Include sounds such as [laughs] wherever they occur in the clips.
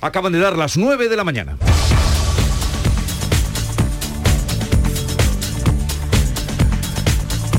Acaban de dar las 9 de la mañana.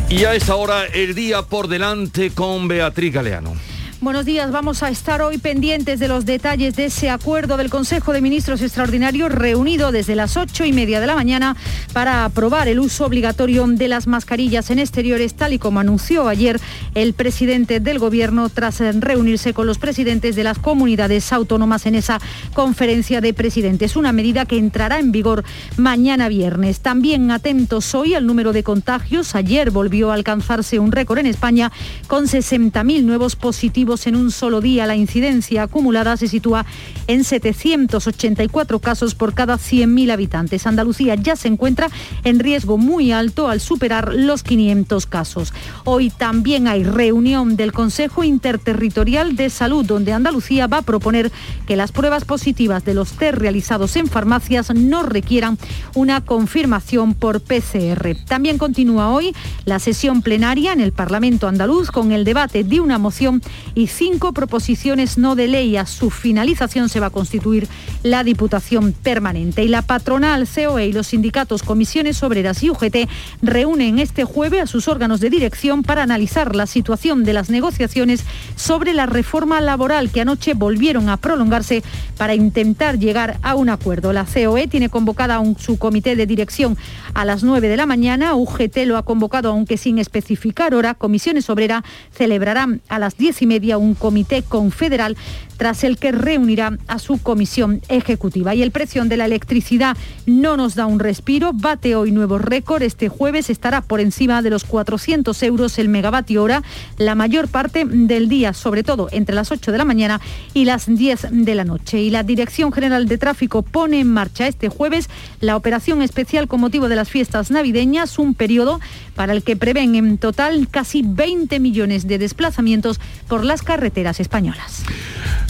Y a esta hora el día por delante con Beatriz Galeano. Buenos días, vamos a estar hoy pendientes de los detalles de ese acuerdo del Consejo de Ministros Extraordinario reunido desde las ocho y media de la mañana para aprobar el uso obligatorio de las mascarillas en exteriores, tal y como anunció ayer el presidente del Gobierno tras reunirse con los presidentes de las comunidades autónomas en esa conferencia de presidentes. Una medida que entrará en vigor mañana viernes. También atentos hoy al número de contagios. Ayer volvió a alcanzarse un récord en España con 60.000 nuevos positivos en un solo día. La incidencia acumulada se sitúa en 784 casos por cada 100.000 habitantes. Andalucía ya se encuentra en riesgo muy alto al superar los 500 casos. Hoy también hay reunión del Consejo Interterritorial de Salud, donde Andalucía va a proponer que las pruebas positivas de los test realizados en farmacias no requieran una confirmación por PCR. También continúa hoy la sesión plenaria en el Parlamento andaluz con el debate de una moción y cinco proposiciones no de ley. A su finalización se va a constituir la Diputación Permanente. Y la patronal COE y los sindicatos Comisiones Obreras y UGT reúnen este jueves a sus órganos de dirección para analizar la situación de las negociaciones sobre la reforma laboral que anoche volvieron a prolongarse para intentar llegar a un acuerdo. La COE tiene convocada un, su comité de dirección a las 9 de la mañana. UGT lo ha convocado, aunque sin especificar hora. Comisiones Obreras celebrarán a las 10 y media un comité confederal tras el que reunirá a su comisión ejecutiva. Y el precio de la electricidad no nos da un respiro, bate hoy nuevo récord. Este jueves estará por encima de los 400 euros el megavatio hora la mayor parte del día, sobre todo entre las 8 de la mañana y las 10 de la noche. Y la Dirección General de Tráfico pone en marcha este jueves la operación especial con motivo de las fiestas navideñas, un periodo para el que prevén en total casi 20 millones de desplazamientos por las carreteras españolas.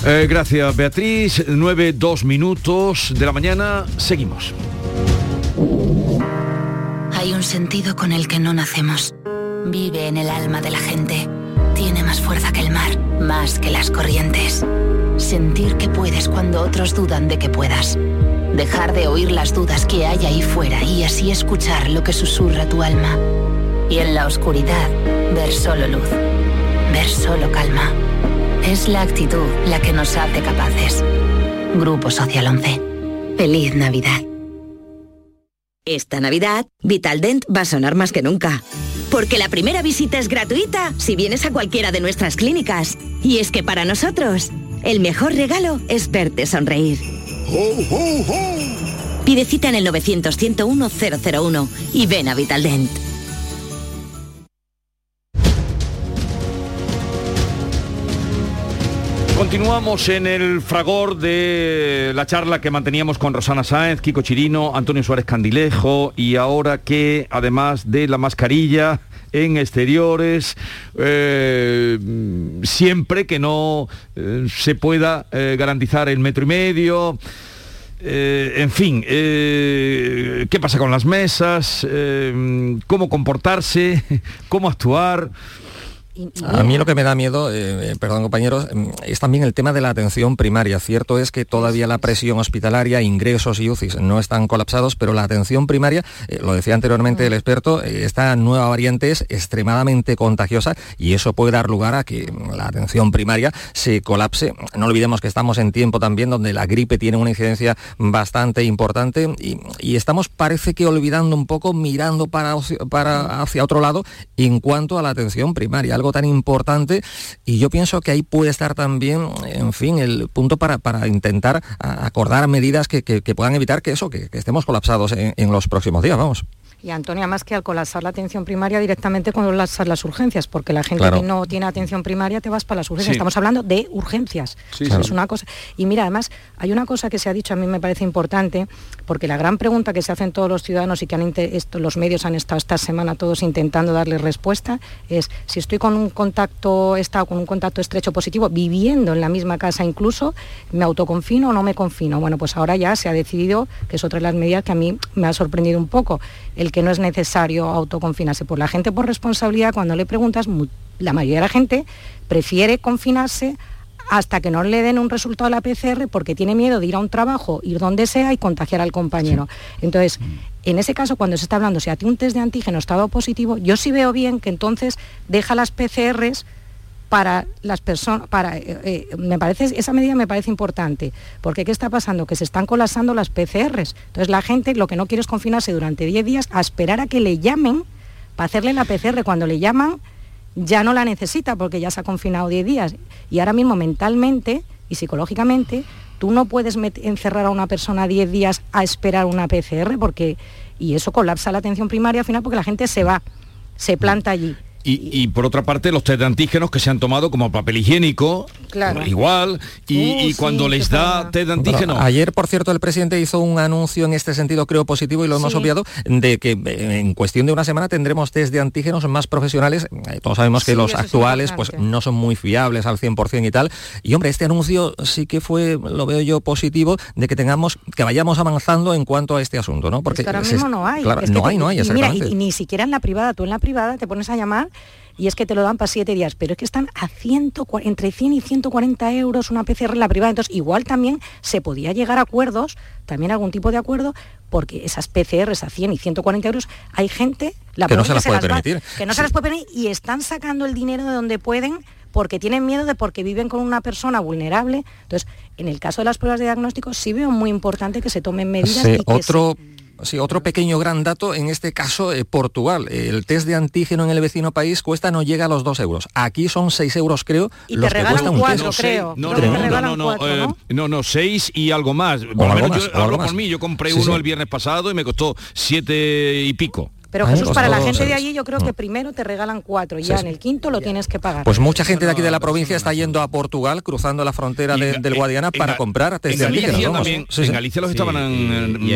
Eh, gracias Beatriz, 9, 2 minutos de la mañana, seguimos. Hay un sentido con el que no nacemos. Vive en el alma de la gente. Tiene más fuerza que el mar, más que las corrientes. Sentir que puedes cuando otros dudan de que puedas. Dejar de oír las dudas que hay ahí fuera y así escuchar lo que susurra tu alma. Y en la oscuridad, ver solo luz. Ver solo calma. Es la actitud la que nos hace capaces. Grupo Social 11. Feliz Navidad. Esta Navidad, Vitaldent va a sonar más que nunca. Porque la primera visita es gratuita si vienes a cualquiera de nuestras clínicas. Y es que para nosotros, el mejor regalo es verte sonreír. Pide cita en el 900-101-001 y ven a Vitaldent. Continuamos en el fragor de la charla que manteníamos con Rosana Sáenz, Kiko Chirino, Antonio Suárez Candilejo y ahora que además de la mascarilla en exteriores, eh, siempre que no eh, se pueda eh, garantizar el metro y medio. en fin, ¿qué pasa con las mesas? ¿Cómo comportarse? [laughs] ¿Cómo actuar? A mí lo que me da miedo, eh, eh, perdón compañeros, mm, es también el tema de la atención primaria. Cierto es que todavía la presión hospitalaria, ingresos y UCIs no están colapsados, pero la atención primaria, eh, lo decía anteriormente el experto, esta nueva variante es extremadamente contagiosa y eso puede dar lugar a que la atención primaria se colapse. No olvidemos que estamos en tiempo también donde la gripe tiene una incidencia bastante importante y, estamos parece que olvidando un poco, mirando para, para hacia otro lado en cuanto a la atención primaria tan importante y yo pienso que ahí puede estar también, en fin, el punto para, para intentar acordar medidas que, puedan evitar que eso, que, estemos colapsados en los próximos días, vamos. Y Antonia, más que al colapsar la atención primaria directamente con colapsar las urgencias, porque la gente que no tiene atención primaria te vas para las urgencias. Estamos hablando de urgencias. es una cosa. Y mira, además, hay una cosa que se ha dicho, a mí me parece importante, porque la gran pregunta que se hacen todos los ciudadanos y que han los medios han estado esta semana todos intentando darle respuesta, es si estoy con un contacto, he estado con un contacto estrecho positivo, viviendo en la misma casa incluso, ¿me autoconfino o no me confino? Bueno, pues ahora ya se ha decidido, que es otra de las medidas que a mí me ha sorprendido un poco, el que no es necesario autoconfinarse. Por la gente por responsabilidad, cuando le preguntas, la mayoría de la gente prefiere confinarse hasta que no le den un resultado a la PCR porque tiene miedo de ir a un trabajo, ir donde sea y contagiar al compañero. Entonces, en ese caso, cuando se está hablando, si a ti un test de antígeno está dado positivo, yo sí veo bien que entonces deja las PCRs para las personas, para, eh, eh, me parece, esa medida me parece importante, porque ¿qué está pasando? Que se están colapsando las PCRs. Entonces la gente lo que no quiere es confinarse durante 10 días a esperar a que le llamen para hacerle la PCR. Cuando le llaman ya no la necesita porque ya se ha confinado 10 días. Y ahora mismo mentalmente y psicológicamente tú no puedes encerrar a una persona 10 días a esperar una PCR porque y eso colapsa la atención primaria al final porque la gente se va, se planta allí. Y, por otra parte, los test de antígenos que se han tomado como papel higiénico, igual, y, uh, cuando les da test de antígenos... ayer, por cierto, el presidente hizo un anuncio en este sentido, creo positivo, y lo hemos obviado, de que eh, en cuestión de una semana tendremos test de antígenos más profesionales. Eh, todos sabemos que los actuales pues no son muy fiables al 100% y tal. Y hombre, este anuncio sí que fue, lo veo yo positivo, de que tengamos, que vayamos avanzando en cuanto a este asunto, ¿no? Porque ahora mismo no hay. no hay, no hay, y ni siquiera en la privada, tú en la privada te pones a llamar y es que te lo dan para siete días, pero es que están a entre 100 y 140 euros una PCR en la privada, entonces igual también se podía llegar a acuerdos, también algún tipo de acuerdo, porque esas PCRs a 100 y 140 euros, hay gente la que no se las puede permitir. que no se las puede permitir y están sacando el dinero de donde pueden porque tienen miedo de porque viven con una persona vulnerable. Entonces, en el caso de las pruebas de diagnóstico sí veo muy importante que se tomen medidas. y que otro... Sí, otro pequeño gran dato, en este caso eh, Portugal. El test de antígeno en el vecino país cuesta, no llega a los 2 euros. Aquí son 6 euros, creo, y los que cuesta un test. Creo. No, no, no, no, eh, no, no, 6 y algo más. Por lo menos yo hablo por mí, yo compré uno el viernes pasado y me costó 7 y pico. Pero Jesús, para la gente de allí yo creo que primero te regalan cuatro y ya en el quinto lo tienes que pagar. Pues mucha gente de aquí de la provincia está yendo a Portugal, cruzando la frontera del Guadiana para comprar test de Galicia también, En Galicia los estaban,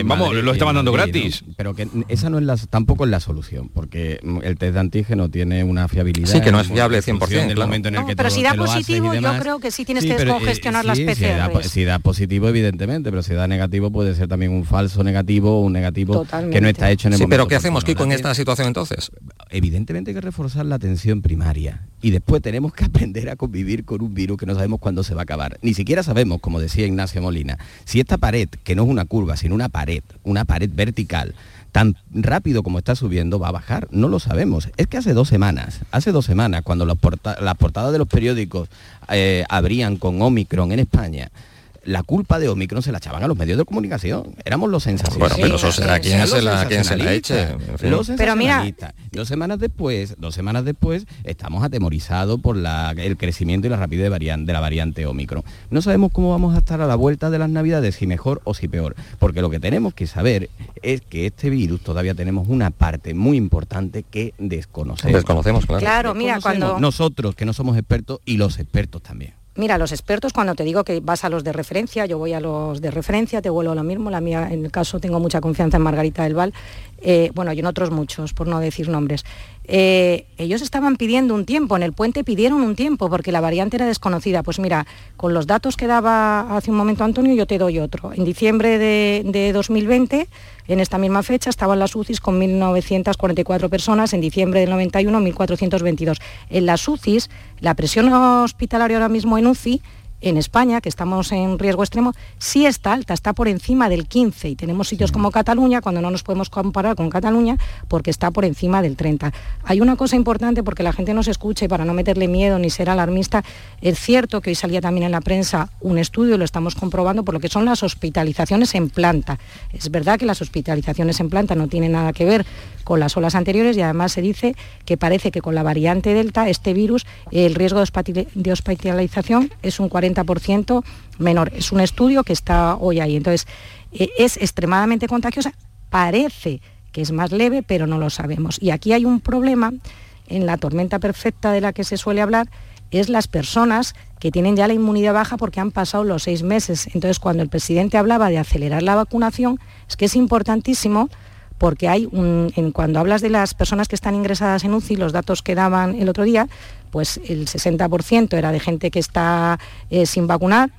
vamos, los estaban dando gratis. Pero que esa no es la, tampoco es la solución, porque el test de antígeno tiene una fiabilidad. Sí, que no es fiable 100%. el momento en el que pero si da positivo, yo creo que sí tienes que descongestionar las PCR. Si da, positivo, evidentemente, pero si da negativo puede ser también un falso negativo o un negativo que no está hecho en el momento. Sí, pero ¿qué hacemos, Kiko? En esta situación entonces? Evidentemente hay que reforzar la atención primaria y después tenemos que [laughs] aprender a convivir con un virus que no sabemos cuándo se va a acabar. Ni siquiera sabemos, como decía Ignacio Molina, si esta pared, que no es una curva, sino una pared, una pared vertical, tan rápido como está subiendo va a bajar? No lo sabemos. Es que hace dos semanas, hace dos semanas, cuando las portadas de los periódicos eh, abrían con Omicron en España, la culpa de Omicron se la echaban a los medios de comunicación. Éramos los sensacionalistas. Bueno, pero eso será quien se la, quien se la eche. pero mira, dos semanas después, dos semanas después, estamos atemorizados por el crecimiento y la rapidez de, la variante Omicron. No sabemos cómo vamos a estar a la vuelta de las navidades, si mejor o si peor. Porque lo que tenemos que saber es que este virus todavía tenemos una parte muy importante que desconocemos. Desconocemos, claro. Claro, mira, cuando... Nosotros, que no somos expertos, y los expertos también. Mira, los expertos, cuando te digo que vas a los de referencia, yo voy a los de referencia, te vuelvo lo mismo, la mía, en el caso tengo mucha confianza en Margarita del Val, eh, bueno, y en otros muchos, por no decir nombres. Eh, ellos estaban pidiendo un tiempo, en el puente pidieron un tiempo porque la variante era desconocida. Pues mira, con los datos que daba hace un momento Antonio, yo te doy otro. En diciembre de, de 2020, en esta misma fecha, estaban las UCIs con 1.944 personas, en diciembre del 91, 1.422. En las UCIs, la presión hospitalaria ahora mismo en UCI en España, que estamos en riesgo extremo, sí está alta, está por encima del 15 y tenemos sitios como Cataluña, cuando no nos podemos comparar con Cataluña, porque está por encima del 30. Hay una cosa importante porque la gente no se escuche para no meterle miedo ni ser alarmista. Es cierto que hoy salía también en la prensa un estudio, lo estamos comprobando, por lo que son las hospitalizaciones en planta. Es verdad que las hospitalizaciones en planta no tienen nada que ver con las olas anteriores y además se dice que parece que con la variante Delta, este virus, el riesgo de hospitalización es un 40% menor. Es un estudio que está hoy ahí. Entonces, eh, es extremadamente contagiosa, parece que es más leve, pero no lo sabemos. Y aquí hay un problema en la tormenta perfecta de la que se suele hablar, es las personas que tienen ya la inmunidad baja porque han pasado los seis meses. Entonces, cuando el presidente hablaba de acelerar la vacunación, es que es importantísimo porque hay un, cuando hablas de las personas que están ingresadas en UCI, los datos que daban el otro día, pues el 60% era de gente que está eh, sin vacunar,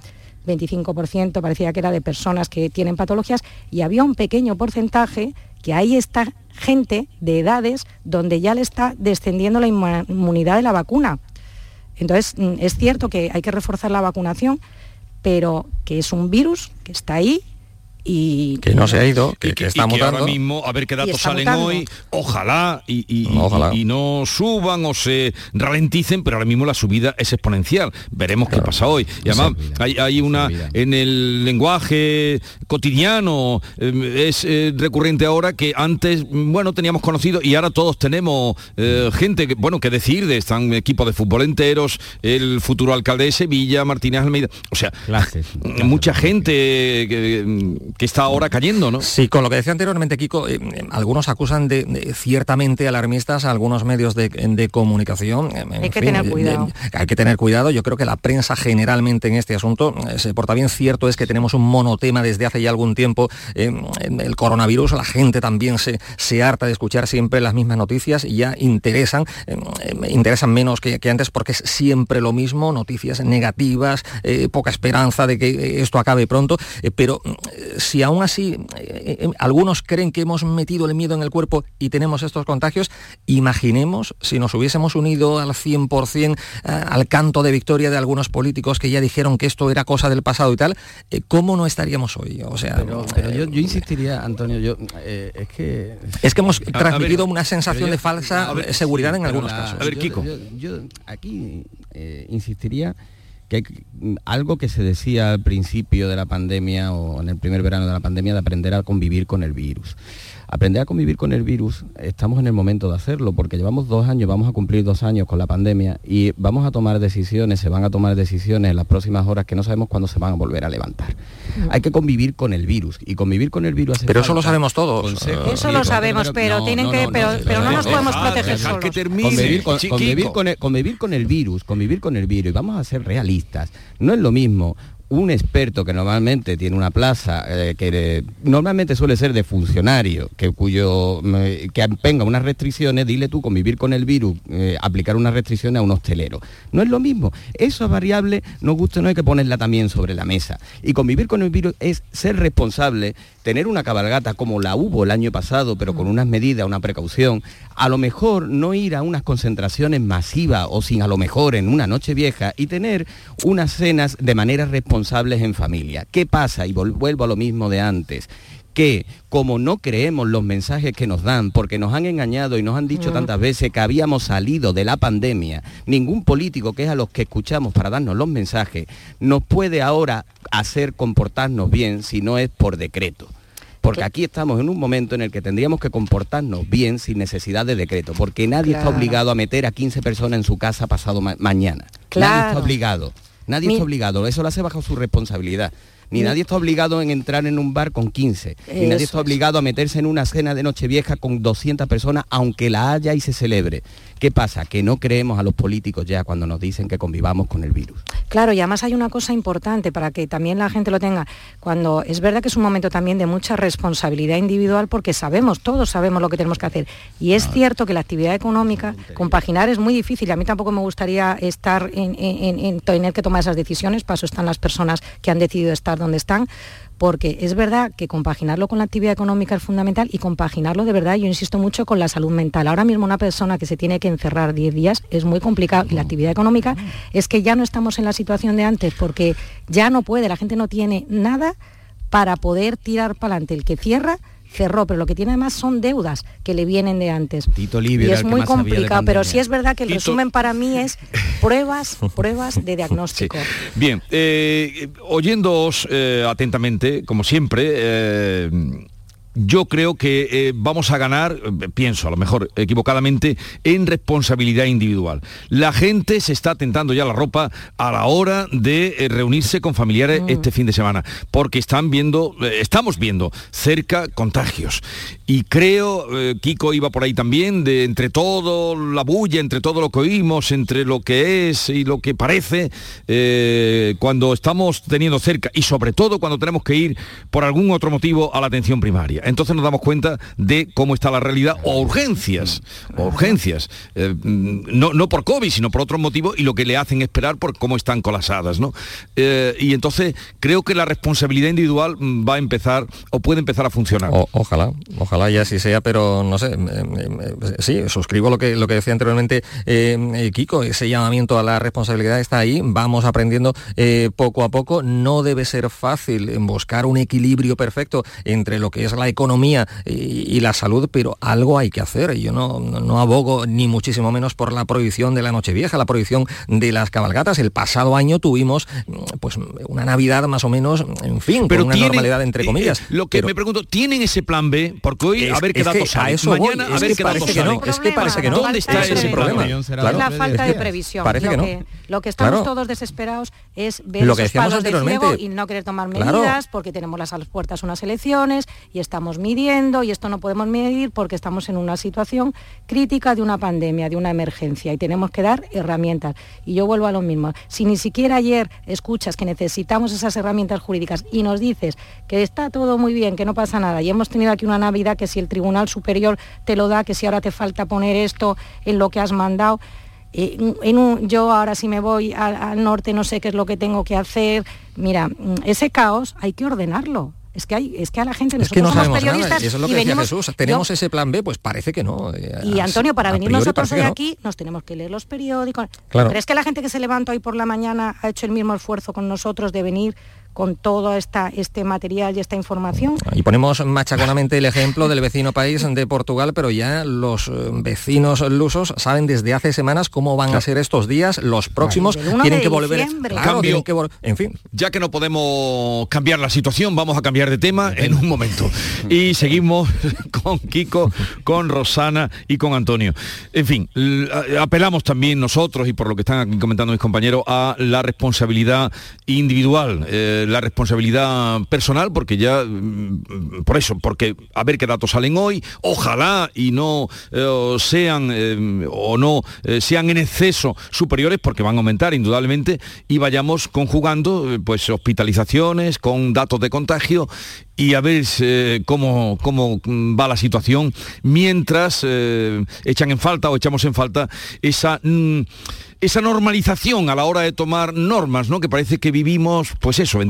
25% parecía que era de personas que tienen patologías y había un pequeño porcentaje que ahí está gente de edades donde ya le está descendiendo la inmunidad de la vacuna. Entonces, mm, es cierto que hay que reforzar la vacunación, pero que es un virus que está ahí y que no se ha ido, que, está mutando. ahora mismo, a ver qué datos salen hoy, ojalá y, no suban o se ralenticen, pero ahora mismo la subida es exponencial. Veremos qué pasa hoy. Y además hay, una en el lenguaje cotidiano, eh, es eh, recurrente ahora que antes, bueno, teníamos conocido y ahora todos tenemos eh, gente que, bueno, que decir, de están equipos de fútbol enteros, el futuro alcalde de Sevilla, Martínez Almeida, o sea, mucha gente que, que está ahora cayendo, ¿no? Sí, con lo que decía anteriormente Kiko, eh, algunos acusan de, ciertamente alarmistas a algunos medios de, comunicación. hay que tener cuidado. hay que tener cuidado. Yo creo que la prensa generalmente en este asunto eh, se porta bien. Cierto es que tenemos un monotema desde hace ya algún tiempo. el coronavirus, la gente también se, se harta de escuchar siempre las mismas noticias y ya interesan, interesan menos que, que, antes porque es siempre lo mismo, noticias negativas, eh, poca esperanza de que esto acabe pronto, pero si aún así eh, eh, algunos creen que hemos metido el miedo en el cuerpo y tenemos estos contagios, imaginemos si nos hubiésemos unido al 100% eh, al canto de victoria de algunos políticos que ya dijeron que esto era cosa del pasado y tal, ¿cómo no estaríamos hoy? O sea, pero, yo, insistiría, Antonio, yo es que... Es que hemos transmitido una sensación de falsa seguridad en algunos casos. A ver, Kiko. Yo, aquí insistiría que algo que se decía al principio de la pandemia o en el primer verano de la pandemia de aprender a convivir con el virus aprender a convivir con el virus, estamos en el momento de hacerlo, porque llevamos dos años, vamos a cumplir dos años con la pandemia y vamos a tomar decisiones, se van a tomar decisiones en las próximas horas que no sabemos cuándo se van a volver a levantar. Hay que convivir con el virus y convivir con el virus. pero eso lo sabemos todos. eso lo sabemos, pero, tienen que, pero, no, nos podemos proteger solos. convivir, con, con, el, convivir con el virus, convivir con el virus y vamos a ser realistas. No es lo mismo un experto que normalmente tiene una plaza eh, que normalmente suele ser de funcionario, que cuyo que venga unas restricciones, dile tú convivir con el virus, eh, aplicar unas restricciones a un hostelero. No es lo mismo. Esa variable, no gusta, no hay que ponerla también sobre la mesa. Y convivir con el virus es ser responsable, tener una cabalgata como la hubo el año pasado, pero con unas medidas, una precaución, a lo mejor no ir a unas concentraciones masivas o sin a lo mejor en una noche vieja y tener unas cenas de manera responsables en familia. ¿Qué pasa? Y vuelvo a lo mismo de antes que como no creemos los mensajes que nos dan, porque nos han engañado y nos han dicho mm. tantas veces que habíamos salido de la pandemia, ningún político que es a los que escuchamos para darnos los mensajes, nos puede ahora hacer comportarnos bien si no es por decreto. Porque aquí estamos en un momento en el que tendríamos que comportarnos bien sin necesidad de decreto, porque nadie está obligado a meter a 15 personas en su casa pasado mañana. Nadie está obligado. Nadie está obligado. Eso lo hace bajo su responsabilidad. Ni nadie está obligado en entrar en un bar con 15. Ni nadie está obligado a meterse en una cena de Nochevieja con 200 personas, aunque la haya y se celebre. ¿Qué pasa? Que no creemos a los políticos ya cuando nos dicen que convivamos con el virus. Claro, y además hay una cosa importante para que también la gente lo tenga. Cuando es verdad que es un momento también de mucha responsabilidad individual porque sabemos, todos sabemos lo que tenemos que hacer. Y es cierto que la actividad económica, compaginar es muy difícil. A mí tampoco me gustaría estar en, en tener que tomar esas decisiones. Para eso están las personas que han decidido estar donde están porque es verdad que compaginarlo con la actividad económica es fundamental y compaginarlo de verdad, yo insisto mucho, con la salud mental. Ahora mismo una persona que se tiene que encerrar 10 días es muy complicado y la actividad económica es que ya no estamos en la situación de antes porque ya no puede, la gente no tiene nada para poder tirar para adelante. El que cierra cerró, pero lo que tiene además son deudas que le vienen de antes. Tito y es muy complicado, pero sí es verdad que el resumen para mí es [laughs] pruebas, pruebas de diagnóstico. Bien, eh, oyéndoos eh, atentamente, como siempre, eh, yo creo que eh, vamos a ganar, eh, pienso a lo mejor equivocadamente, en responsabilidad individual. La gente se está tentando ya la ropa a la hora de eh, reunirse con familiares mm. este fin de semana, porque están viendo, estamos viendo cerca contagios. Y creo, Kiko iba por ahí también, de entre todo la bulla, entre todo lo que oímos, entre lo que es y lo que parece, cuando estamos teniendo cerca y sobre todo cuando tenemos que ir por algún otro motivo a la atención primaria entonces nos damos cuenta de cómo está la realidad o urgencias, urgencias, eh, no, no por COVID, sino por otros motivos y lo que le hacen esperar por cómo están colapsadas, ¿no? Eh, y entonces creo que la responsabilidad individual mm, va a empezar o puede empezar a funcionar. ojalá, ojalá ya así sea, pero no sé, sí, suscribo lo que, lo que decía anteriormente Kiko, ese llamamiento a la responsabilidad está ahí, vamos aprendiendo poco a poco, no debe ser fácil buscar un equilibrio perfecto entre lo que es la economía y, la salud, pero algo hay que hacer. Yo no, no, abogo ni muchísimo menos por la prohibición de la Nochevieja, la prohibición de las cabalgatas. El pasado año tuvimos pues una Navidad más o menos, en fin, pero con una normalidad entre comillas. lo que me pregunto, ¿tienen ese plan B? Porque hoy a ver qué datos a eso Mañana a ver qué datos que no, Es que parece que no. ¿Dónde está ese problema? Es la falta de previsión. Parece que no. lo que estamos todos desesperados es ver lo que esos palos de fuego y no querer tomar medidas porque tenemos las puertas unas elecciones y estamos midiendo y esto no podemos medir porque estamos en una situación crítica de una pandemia, de una emergencia y tenemos que dar herramientas. Y yo vuelvo a lo mismo. Si ni siquiera ayer escuchas que necesitamos esas herramientas jurídicas y nos dices que está todo muy bien, que no pasa nada y hemos tenido aquí una Navidad que si el Tribunal Superior te lo da, que si ahora te falta poner esto en lo que has mandado, en yo ahora si me voy al, norte no sé qué es lo que tengo que hacer. Mira, mm, ese caos hay que ordenarlo. Es que, hay, es que a la gente es que no sabemos periodistas y eso es lo que decía Jesús. ¿Tenemos ese plan B? Pues parece que no. Eh, y Antonio, para venir nosotros hoy aquí, nos tenemos que leer los periódicos. Claro. Pero es que la gente que se levanta hoy por la mañana ha hecho el mismo esfuerzo con nosotros de venir con todo esta, este material y esta información. Y ponemos machaconamente el ejemplo del vecino país de Portugal, pero ya los eh, vecinos lusos saben desde hace semanas cómo van a ser estos días, los próximos, tienen que volver... Cambio, en fin. Ya que no podemos cambiar la situación, vamos a cambiar de tema en un momento. [laughs] Y seguimos [laughs] con Kiko, con Rosana y con Antonio. En fin, apelamos también nosotros, y por lo que están aquí comentando mis compañeros, a la responsabilidad individual. Eh, la responsabilidad personal, porque ya, mm, por eso, porque a ver qué datos salen hoy, ojalá y no eh, sean eh, o no eh, sean en exceso superiores, porque van a aumentar indudablemente, y vayamos conjugando pues hospitalizaciones con datos de contagio y a ver cómo, cómo va la situación mientras echan en falta o echamos en falta esa... Mm, esa normalización a la hora de tomar normas, ¿no? Que parece que vivimos, pues eso, en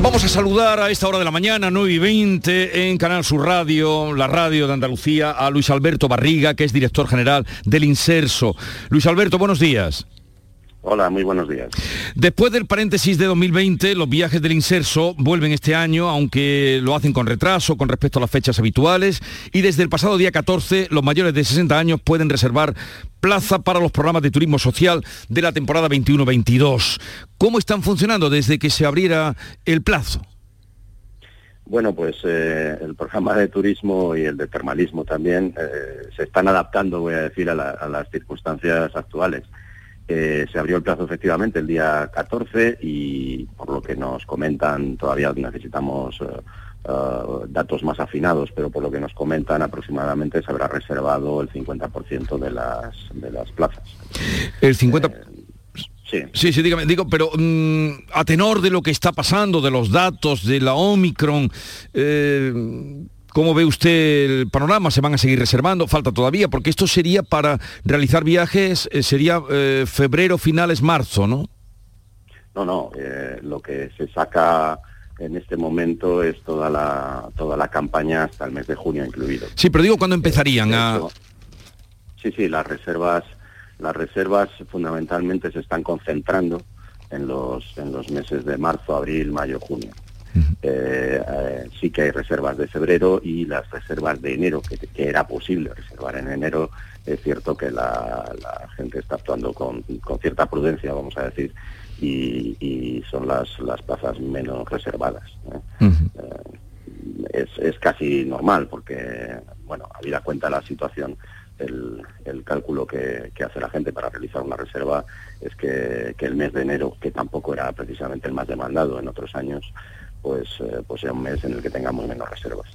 Vamos a saludar a esta hora de la mañana, 9 y 20, en Canal Sur Radio, la radio de Andalucía, a Luis Alberto Barriga, que es director general del Inserso. Luis Alberto, buenos días. Hola, muy buenos días. Después del paréntesis de 2020, los viajes del Inserso vuelven este año, aunque lo hacen con retraso con respecto a las fechas habituales, y desde el pasado día 14 los mayores de 60 años pueden reservar plaza para los programas de turismo social de la temporada 21-22. ¿Cómo están funcionando desde que se abriera el plazo? Bueno, pues eh, el programa de turismo y el de termalismo también eh, se están adaptando, voy a decir, a las circunstancias actuales. Eh, se abrió el plazo efectivamente el día 14 y por lo que nos comentan todavía necesitamos eh, eh, datos más afinados, pero por lo que nos comentan aproximadamente se habrá reservado el 50% de las, de las plazas. El 50%. Sí. sí, sí, dígame, digo, pero mm, a tenor de lo que está pasando, de los datos de la Omicron, ¿Cómo ve usted el panorama? ¿Se van a seguir reservando? Falta todavía, porque esto sería para realizar viajes, eh, sería eh, febrero, finales, marzo, ¿no? No, no, eh, lo que se saca en este momento es toda la, toda la campaña hasta el mes de junio incluido. Sí, pero digo, ¿cuándo empezarían a...? Sí, sí, las reservas, las reservas fundamentalmente se están concentrando en los, en los meses de marzo, abril, mayo, junio. Eh, eh, sí que hay reservas de febrero y las reservas de enero, que, era posible reservar en enero, es cierto que la, gente está actuando con, cierta prudencia, vamos a decir, y, son las, las plazas menos reservadas. ¿eh? es, casi normal porque, bueno, habida cuenta la situación, el, cálculo que, hace la gente para realizar una reserva es que, que, el mes de enero, que tampoco era precisamente el más demandado en otros años, pues, eh, pues sea un mes en el que tengamos menos reservas.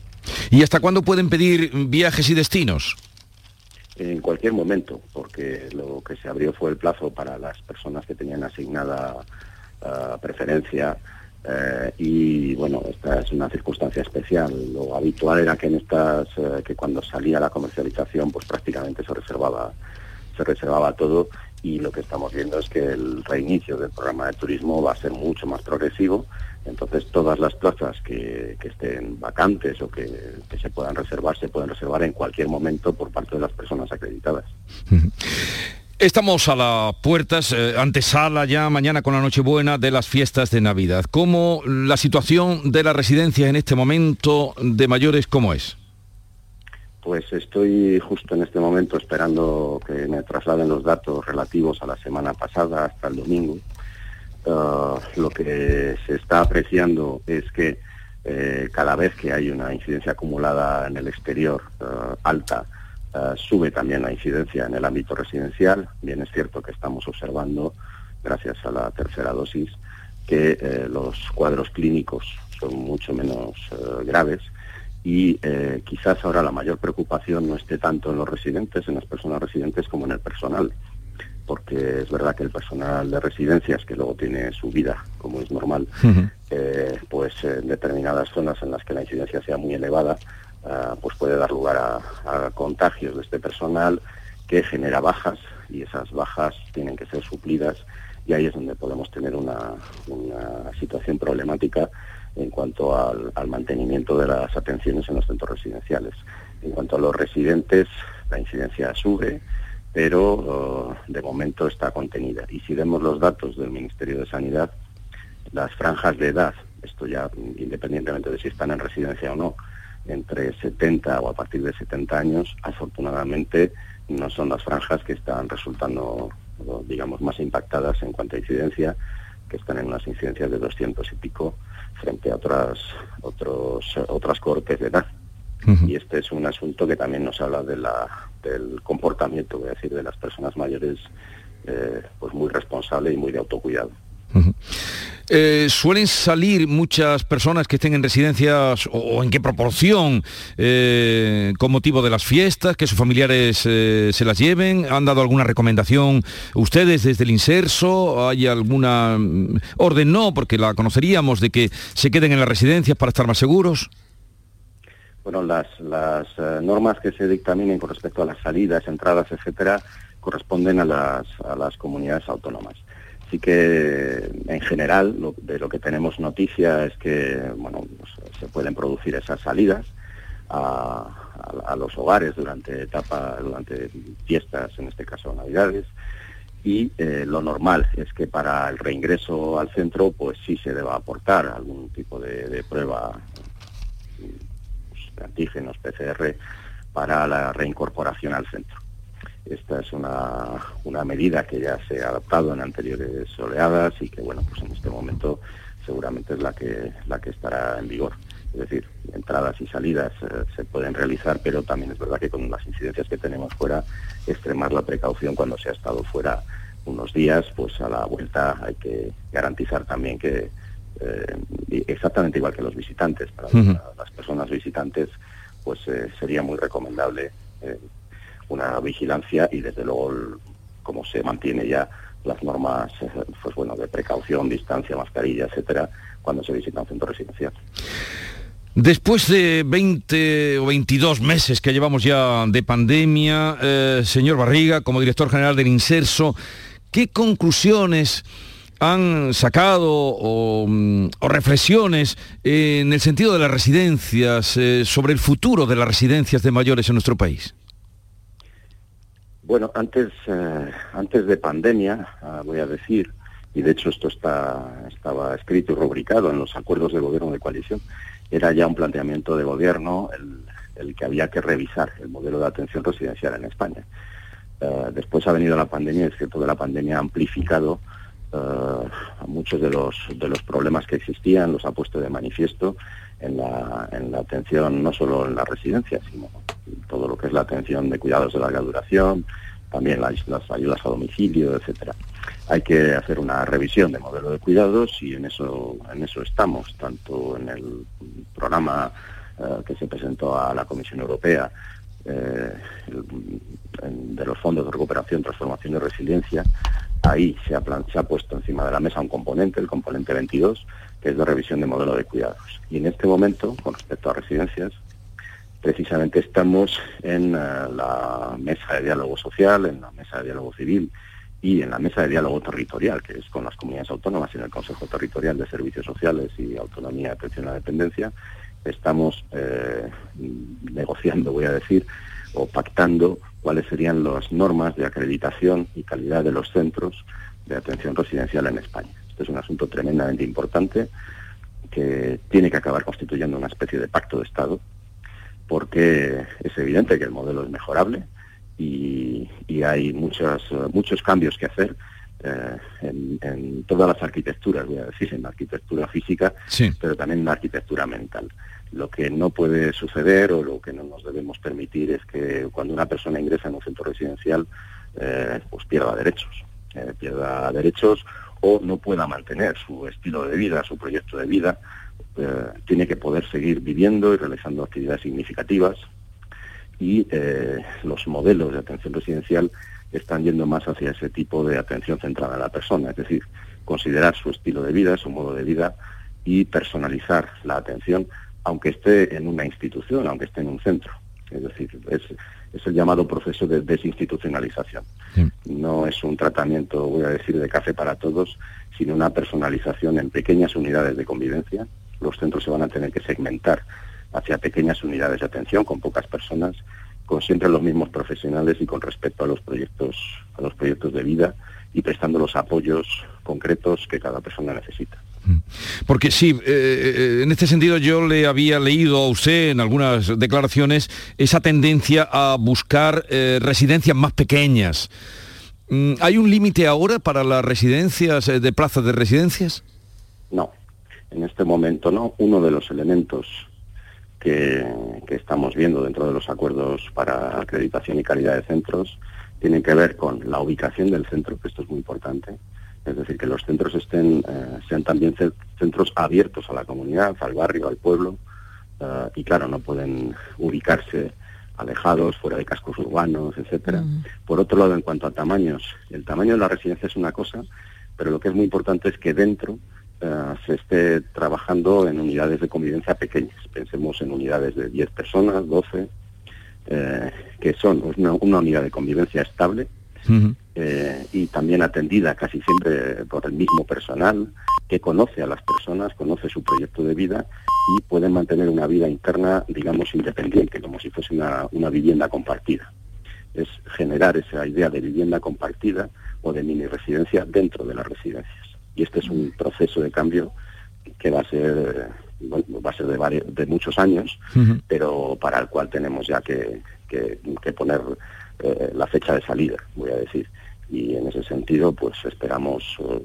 ¿Y hasta cuándo pueden pedir viajes y destinos? En cualquier momento, porque lo que se abrió fue el plazo para las personas que tenían asignada ah, preferencia eh, y bueno, esta es una circunstancia especial. Lo habitual era que en estas, eh, que cuando salía la comercialización, pues prácticamente se reservaba, se reservaba todo y lo que estamos viendo es que el reinicio del programa de turismo va a ser mucho más progresivo entonces todas las plazas que, estén vacantes o que, se puedan reservar, se pueden reservar en cualquier momento por parte de las personas acreditadas. Estamos a las puertas, eh, antesala ya mañana con la Nochebuena de las fiestas de Navidad. ¿Cómo la situación de la residencia en este momento de mayores, cómo es? Pues estoy justo en este momento esperando que me trasladen los datos relativos a la semana pasada hasta el domingo Uh, lo que se está apreciando es que eh, cada vez que hay una incidencia acumulada en el exterior uh, alta, uh, sube también la incidencia en el ámbito residencial. Bien es cierto que estamos observando, gracias a la tercera dosis, que eh, los cuadros clínicos son mucho menos graves y quizás ahora la mayor preocupación no esté tanto en los residentes, en las personas residentes, como en el personal porque es verdad que el personal de residencias, que luego tiene su vida, como es normal, eh, pues en determinadas zonas en las que la incidencia sea muy elevada, ah, pues puede dar lugar a, contagios de este personal que genera bajas y esas bajas tienen que ser suplidas y ahí es donde podemos tener una, situación problemática en cuanto al, al, mantenimiento de las atenciones en los centros residenciales. En cuanto a los residentes, la incidencia sube, pero oh, de momento está contenida. Y si vemos los datos del Ministerio de Sanidad, las franjas de edad, esto ya independientemente de si están en residencia o no, entre 70 o a partir de 70 años, afortunadamente no son las franjas que están resultando, digamos, más impactadas en cuanto a incidencia, que están en unas incidencias de 200 y pico frente a otras, otros, otras cortes de edad. Y este es un asunto que también nos habla de la del comportamiento, voy a decir, de las personas mayores, eh, pues muy responsable y muy de autocuidado. Eh, ¿Suelen salir muchas personas que estén en residencias o, en qué proporción eh, con motivo de las fiestas, que sus familiares se las lleven? ¿Han dado alguna recomendación ustedes desde el inserso? ¿Hay alguna mm, orden? No, porque la conoceríamos de que se queden en las residencias para estar más seguros. Bueno, las, las normas que se dictaminen con respecto a las salidas, entradas, etcétera, corresponden a las, a las comunidades autónomas. Así que en general de lo que tenemos noticia es que bueno, pues, se pueden producir esas salidas a, los hogares durante etapa, durante fiestas, en este caso navidades, y eh, lo normal es que para el reingreso al centro pues sí se deba aportar algún tipo de, prueba antígenos, PCR, para la reincorporación al centro. Esta es una, medida que ya se ha adoptado en anteriores oleadas y que, bueno, pues en este momento seguramente es la que, la que estará en vigor. Es decir, entradas y salidas eh, se pueden realizar, pero también es verdad que con las incidencias que tenemos fuera, extremar la precaución cuando se ha estado fuera unos días, pues a la vuelta hay que garantizar también que, eh, exactamente igual que los visitantes, para las personas visitantes, pues eh, sería muy recomendable una vigilancia y desde luego como se mantiene ya las normas eh, pues bueno de precaución, distancia, mascarilla, etcétera, cuando se visita un centro residencial. Después de 20 o 22 meses que llevamos ya de pandemia, eh, señor Barriga, como director general del Inserso, ¿qué conclusiones han sacado o, mm, reflexiones en el sentido de las residencias, eh, sobre el futuro de las residencias de mayores en nuestro país? Bueno, antes, eh, antes de pandemia, ah, voy a decir, y de hecho esto está, estaba escrito y rubricado en los acuerdos de gobierno de coalición, era ya un planteamiento de gobierno el, que había que revisar el modelo de atención residencial en España. Eh, después ha venido la pandemia, es cierto que la pandemia ha amplificado uh, muchos de los, de los problemas que existían, los ha puesto de manifiesto en la, en la atención no solo en las residencias, sino todo lo que es la atención de cuidados de larga duración, también las, ayudas a domicilio, etcétera. Hay que hacer una revisión de modelo de cuidados y en eso, en eso estamos, tanto en el programa eh, que se presentó a la Comisión Europea eh, de los fondos de recuperación, transformación y resiliencia, ahí se ha, puesto encima de la mesa un componente, el componente 22, que es la revisión de modelo de cuidados. Y en este momento, con respecto a residencias, precisamente estamos en eh, la mesa de diálogo social, en la mesa de diálogo civil y en la mesa de diálogo territorial, que es con las comunidades autónomas y en el Consejo Territorial de Servicios Sociales y Autonomía de Atención a la Dependencia, estamos eh, negociando, voy a decir, o pactando cuáles serían las normas de acreditación y calidad de los centros de atención residencial en España. Este es un asunto tremendamente importante que tiene que acabar constituyendo una especie de pacto de Estado, porque es evidente que el modelo es mejorable y, hay muchos, muchos cambios que hacer eh, en, todas las arquitecturas, voy a decir, en la arquitectura física, pero también en la arquitectura mental. Lo que no puede suceder o lo que no nos debemos permitir es que cuando una persona ingresa en un centro residencial, eh, pues pierda derechos. Eh, pierda derechos o no pueda mantener su estilo de vida, su proyecto de vida, eh, tiene que poder seguir viviendo y realizando actividades significativas y los modelos de atención residencial están yendo más hacia ese tipo de atención centrada en la persona, es decir, considerar su estilo de vida, su modo de vida y personalizar la atención, aunque esté en una institución, aunque esté en un centro. Es decir, es, es el llamado proceso de desinstitucionalización. No es un tratamiento, voy a decir, de café para todos, sino una personalización en pequeñas unidades de convivencia. Los centros se van a tener que segmentar hacia pequeñas unidades de atención con pocas personas, con siempre los mismos profesionales y con respecto a los proyectos, a los proyectos de vida y prestando los apoyos concretos que cada persona necesita. Mm. Porque sí, eh, eh, en este sentido yo le había leído a usted en algunas declaraciones esa tendencia a buscar eh, residencias más pequeñas. Mm, ¿Hay un límite ahora para las residencias de plazas de residencias? No, en este momento no. Uno de los elementos que, que estamos viendo dentro de los acuerdos para acreditación y calidad de centros tienen que ver con la ubicación del centro, que esto es muy importante, es decir, que los centros estén, eh, sean también centros abiertos a la comunidad, al barrio, al pueblo, eh, y claro, no pueden ubicarse alejados, fuera de cascos urbanos, etcétera. Mm. Por otro lado, en cuanto a tamaños, el tamaño de la residencia es una cosa, pero lo que es muy importante es que dentro eh, se esté trabajando en unidades de convivencia pequeñas. Pensemos en unidades de 10 personas, 12, que son una, una, unidad de convivencia estable, eh, y también atendida casi siempre por el mismo personal que conoce a las personas, conoce su proyecto de vida y puede mantener una vida interna, digamos, independiente, como si fuese una, una vivienda compartida. Es generar esa idea de vivienda compartida o de mini residencia dentro de las residencias. Y este es un proceso de cambio que va a ser va a ser de, de muchos años, pero para el cual tenemos ya que, que, que poner eh, la fecha de salida, voy a decir. Y en ese sentido, pues esperamos, eh,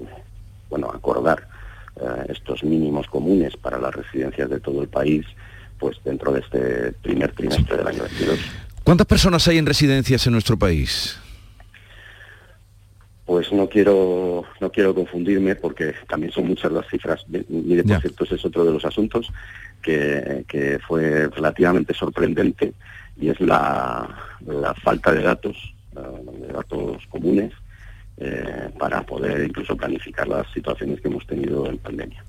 bueno, acordar eh, estos mínimos comunes para las residencias de todo el país, pues dentro de este primer trimestre del año 22. ¿Cuántas personas hay en residencias en nuestro país? Pues no quiero no quiero confundirme porque también son muchas las cifras. Mire, por cierto, ese es otro de los asuntos que, que fue relativamente sorprendente y es la, falta de datos, de datos comunes, eh, para poder incluso planificar las situaciones que hemos tenido en pandemia.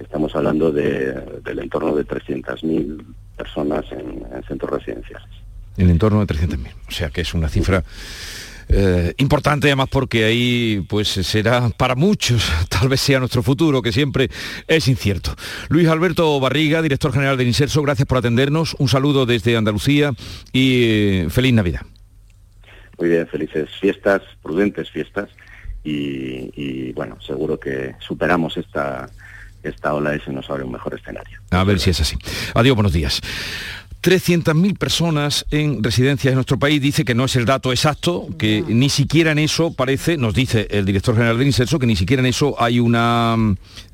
Estamos hablando de, del entorno de 300.000 personas en, centros residenciales. En entorno de 300.000, o sea que es una cifra eh, importante además porque ahí pues será para muchos, [laughs] tal vez sea nuestro futuro, que siempre es incierto. Luis Alberto Barriga, director general del Inserso, gracias por atendernos, un saludo desde Andalucía y eh, feliz Navidad. Muy bien, felices fiestas, prudentes fiestas y, bueno, seguro que superamos esta, esta ola y se nos abre un mejor escenario. A ver si es así. Adiós, buenos días. 300.000 personas en residencias en nuestro país. Dice que no es el dato exacto, que ni siquiera en eso parece, nos dice el director general del Inserso, que ni siquiera en eso hay una,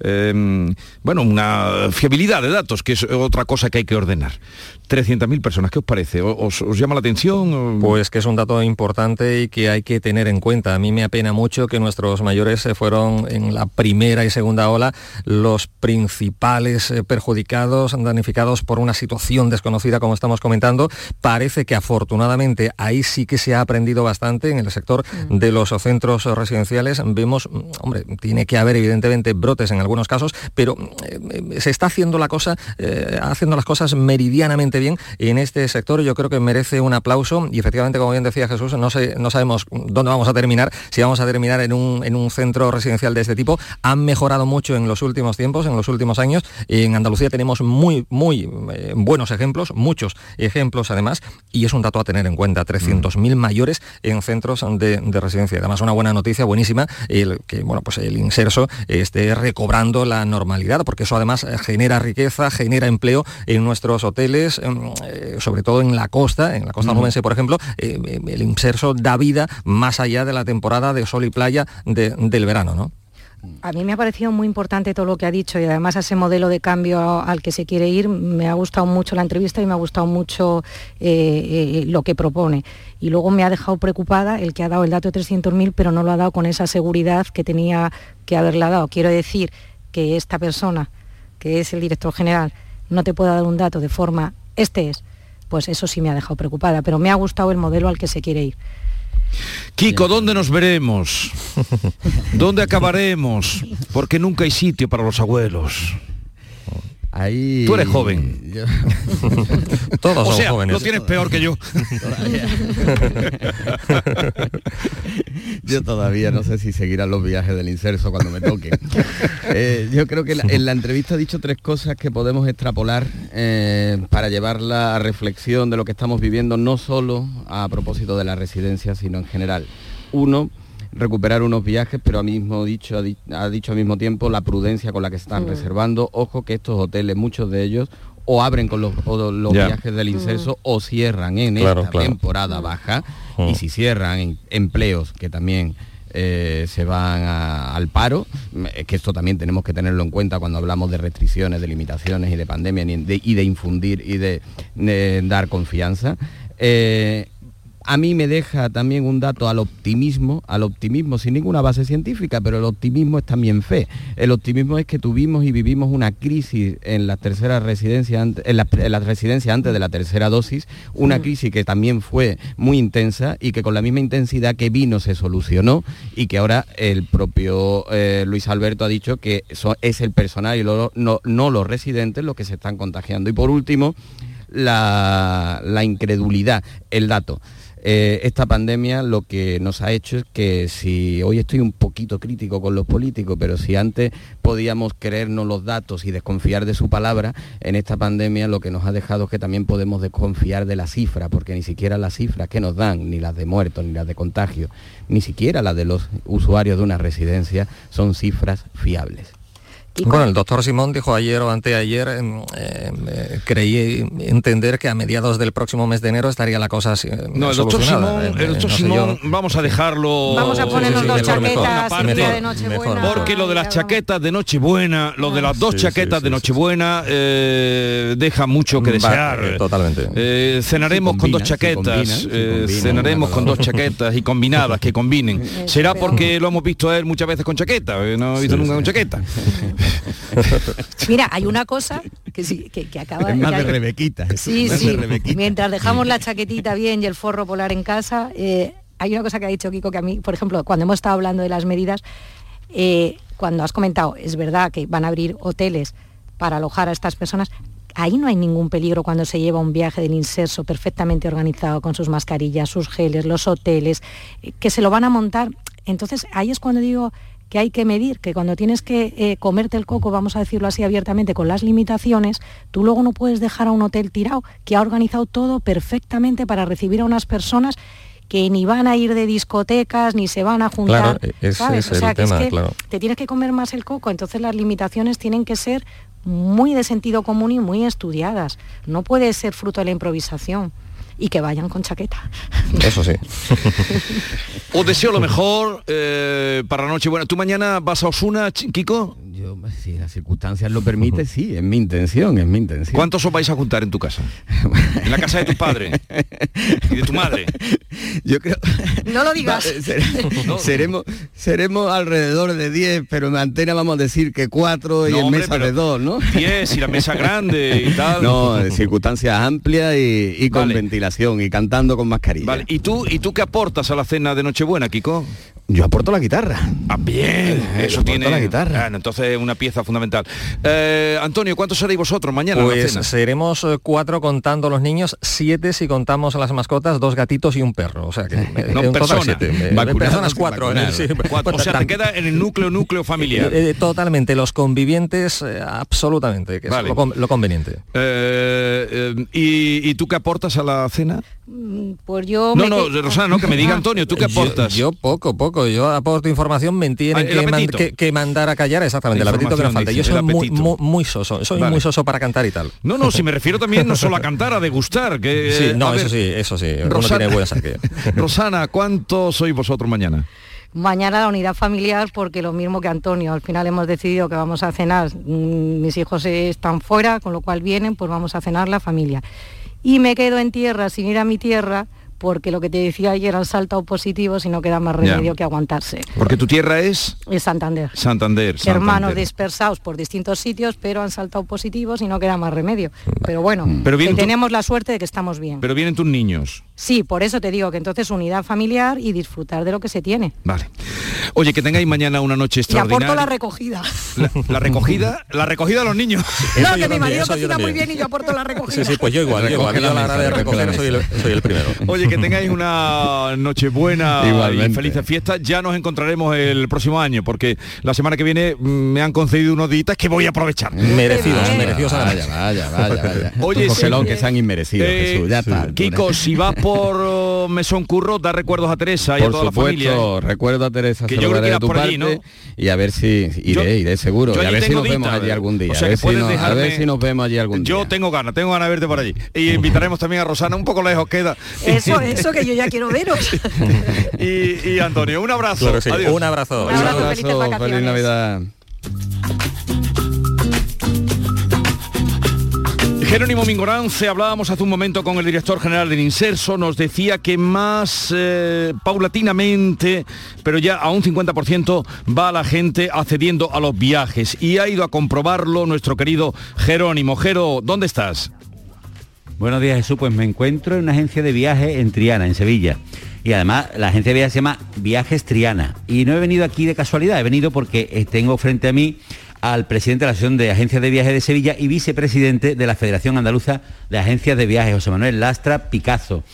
em, bueno, una fiabilidad de datos, que es otra cosa que hay que ordenar. 300.000 personas, ¿qué os parece? ¿Os, llama la atención? Pues que es un dato importante y que hay que tener en cuenta. A mí me apena mucho que nuestros mayores se fueron en la primera y segunda ola los principales eh, perjudicados, damnificados por una situación desconocida como estamos comentando. Parece que afortunadamente ahí sí que se ha aprendido bastante en el sector mm. de los centros residenciales. Vemos, mm, hombre, tiene que haber evidentemente brotes en algunos casos, pero eh, se está haciendo la cosa, eh, haciendo las cosas meridianamente bien en este sector. Yo creo que merece un aplauso y efectivamente, como bien decía Jesús, no, sé, no sabemos dónde vamos a terminar, si vamos a terminar en un, en un centro residencial de este tipo. Han mejorado mucho en los últimos tiempos, en los últimos años. En Andalucía tenemos muy, muy eh, buenos ejemplos, muchos ejemplos además, y es un dato a tener en cuenta, 300.000 mm. mayores en centros de, residencia. Además, una buena noticia, buenísima, el que bueno, pues el inserso esté recobrando la normalidad, porque eso además genera riqueza, genera empleo en nuestros hoteles, sobre todo en la costa, en la costa mm. por ejemplo, eh, el inserso da vida más allá de la temporada de sol y playa del verano, ¿no? A mí me ha parecido muy importante todo lo que ha dicho y además ese modelo de cambio al que se quiere ir. Me ha gustado mucho la entrevista y me ha gustado mucho eh, eh, lo que propone. Y luego me ha dejado preocupada el que ha dado el dato de 300.000, pero no lo ha dado con esa seguridad que tenía que haberla dado. Quiero decir que esta persona, que es el director general, no te pueda dar un dato de forma, este es, pues eso sí me ha dejado preocupada. Pero me ha gustado el modelo al que se quiere ir. Kiko, ¿dónde nos veremos? ¿Dónde acabaremos? Porque nunca hay sitio para los abuelos. Tú eres joven. [laughs] Todos son jóvenes. Lo tienes peor que yo. [laughs] yo todavía no sé si seguirán los viajes del inserso cuando me toque. [laughs] Eh, yo creo que en la entrevista ha dicho tres cosas que podemos extrapolar eh, para llevarla a reflexión de lo que estamos viviendo, no solo a propósito de la residencia, sino en general. Uno, recuperar unos viajes, pero ha, mismo dicho, ha, dicho al mismo tiempo la prudencia con la que están mm. reservando. Ojo que estos hoteles, muchos de ellos, o abren con los, viajes del incenso mm. o cierran en esta temporada baja. Y mm. si cierran empleos, que también eh, se van al paro, que esto también tenemos que tenerlo en cuenta cuando hablamos de restricciones, de limitaciones y de pandemia y de, infundir y de, dar confianza. Eh, a mí me deja también un dato al optimismo, al optimismo sin ninguna base científica, pero el optimismo es también fe. El optimismo es que tuvimos y vivimos una crisis en la tercera residencia, en la, residencia antes de la tercera dosis, una crisis que también fue muy intensa y que con la misma intensidad que vino se solucionó y que ahora el propio eh, Luis Alberto ha dicho que es el personal y no, no los residentes los que se están contagiando. Y por último, la, la incredulidad, el dato. Eh, esta pandemia lo que nos ha hecho es que si hoy estoy un poquito crítico con los políticos, pero si antes podíamos creernos los datos y desconfiar de su palabra, en esta pandemia lo que nos ha dejado es que también podemos desconfiar de la cifra, porque ni siquiera las cifras que nos dan, ni las de muertos, ni las de contagio, ni siquiera las de los usuarios de una residencia, son cifras fiables. Bueno, el doctor Simón dijo ayer o anteayer, em, em, eh, creí entender que a mediados del próximo mes de enero estaría la cosa así. Em, no, el doctor Simón, el eh, doctor Simón vamos a dejarlo... Vamos a ponernos dos chaquetas de Nochebuena. Porque lo de las chaquetas de Nochebuena, lo de las dos chaquetas de Nochebuena eh, deja mucho que desear. totalmente. cenaremos con dos chaquetas, cenaremos con dos chaquetas y combinadas, que combinen. [laughs] Será porque lo hemos visto a él muchas veces con chaqueta, no he visto nunca con chaqueta. [laughs] [laughs] Mira, hay una cosa que sí, que, acaba es más de Rebequita. Sí, sí. Mientras dejamos la chaquetita bien y el forro polar en casa, eh, hay una cosa que ha dicho Kiko que a mí, por ejemplo, cuando hemos estado hablando de las medidas, eh, cuando has comentado, es verdad que van a abrir hoteles para alojar a estas personas, ahí no hay ningún peligro cuando se lleva un viaje del inserso perfectamente organizado con sus mascarillas, sus geles, los hoteles, eh, que se lo van a montar. Entonces ahí es cuando digo que hay que medir, que cuando tienes que eh, comerte el coco, vamos a decirlo así abiertamente, con las limitaciones, tú luego no puedes dejar a un hotel tirado que ha organizado todo perfectamente para recibir a unas personas que ni van a ir de discotecas ni se van a juntar. Claro, es, o sea, que, es que te tienes que comer más el coco, entonces las limitaciones tienen que ser muy de sentido común y muy estudiadas. No puede ser fruto de la improvisación y que vayan con chaqueta. Eso sí. [laughs] Os deseo lo mejor eh, para la noche. Bueno, ¿tú mañana vas a Osuna, Kiko? Yo, si las circunstancias lo permiten, [laughs] sí, es mi intención, es mi intención. ¿Cuántos os vais a juntar en tu casa? [laughs] ¿En la casa de tu padre? ¿Y de tu madre? [laughs] Yo creo... No lo digas. seremos, seremos alrededor de 10, pero en antena vamos a decir que 4 y en mesa de 2, ¿no? 10 y la mesa grande y tal. No, circunstancias amplias y, con ventilación y cantando con mascarilla. Vale, ¿y tú, ¿y tú qué aportas a la cena de Nochebuena, Kiko? Yo aporto la guitarra. Ah, bien, eh, eso tiene la guitarra. entonces una pieza fundamental. Eh, Antonio, ¿cuántos seréis vosotros mañana? Pues seremos eh, cuatro contando los niños, siete si contamos a las mascotas, dos gatitos y un perro. O sea que [laughs] no, personas, siete. personas [laughs] cuatro. O sea, te queda en el núcleo núcleo familiar. totalmente, los convivientes, absolutamente, que es lo, conveniente. ¿y, ¿y, tú qué aportas a la cena? Mm, pues yo... No, no, Rosana, no, que me diga [laughs] Antonio, ¿tú qué aportas? Yo, poco, poco, yo aporto información, me tienen ah, que, mandar a callar exactamente, el apetito que nos falta. Yo soy muy, muy, soso, soy muy soso para cantar y tal. No, no, si me refiero también no solo a [laughs] cantar, a degustar, que... Sí, no, eso sí, eso sí, Rosana, tiene [laughs] Rosana, ¿cuántos sois vosotros mañana? mañana la unidad familiar porque lo mismo que Antonio, al final hemos decidido que vamos a cenar, mm, mis hijos están fuera, con lo cual vienen, pues vamos a cenar la familia. Y me quedo en tierra sin ir a mi tierra porque lo que te decía ayer han saltado positivos y no queda más remedio que aguantarse. Porque tu tierra es... Es Santander. Santander. Hermanos dispersados por distintos sitios, pero han saltado positivos y no queda más remedio. Pero bueno, pero tenemos la suerte de que estamos bien. Pero vienen tus niños. Sí, por eso te digo que entonces unidad familiar y disfrutar de lo que se tiene. Vale. Oye, que tengáis mañana una noche extraordinaria. Y aporto la recogida. La, recogida, la recogida de los niños. no, que mi marido cocina muy bien y yo aporto la recogida. Sí, sí, pues yo igual, [laughs] yo igual. Yo la de recoger soy el, soy el primero. Oye, que tengáis una noche buena y felices fiestas. Ya nos encontraremos el próximo año, porque la semana que viene me han concedido unos días que voy a aprovechar. Merecidos, merecidos. Vaya, vaya, vaya, [laughs] vaya. Oye, sí, que se han inmerecido, eh, Jesús, ya está. Kiko, si vas por oh, Mesón Curro, da recuerdos a Teresa y a toda la familia. ¿eh? recuerdo a Teresa, que yo creo que irás por allí, ¿no? Y a ver si iré, iré seguro. y a ver si nos vemos allí algún día. a, ver si nos, vemos allí algún día. Yo tengo ganas, tengo ganas de verte por allí. Y invitaremos también a Rosana, un poco lejos queda. Eso Por eso que yo ya quiero veros. y, Antonio, un abrazo. Un abrazo. Un abrazo, feliz Navidad. Jerónimo Mingorán, se hablábamos hace un momento con el director general del Inserso, nos decía que más eh, paulatinamente, pero ya a un 50% va la gente accediendo a los viajes y ha ido a comprobarlo nuestro querido Jerónimo. Jero, ¿dónde estás? Buenos días Jesús, pues me encuentro en una agencia de viajes en Triana, en Sevilla. Y además la agencia de viajes se llama Viajes Triana. Y no he venido aquí de casualidad, he venido porque eh, tengo frente a mí al presidente de la Asociación de Agencias de Viajes de Sevilla y vicepresidente de la Federación Andaluza de Agencias de Viajes, José Manuel Lastra Picazo.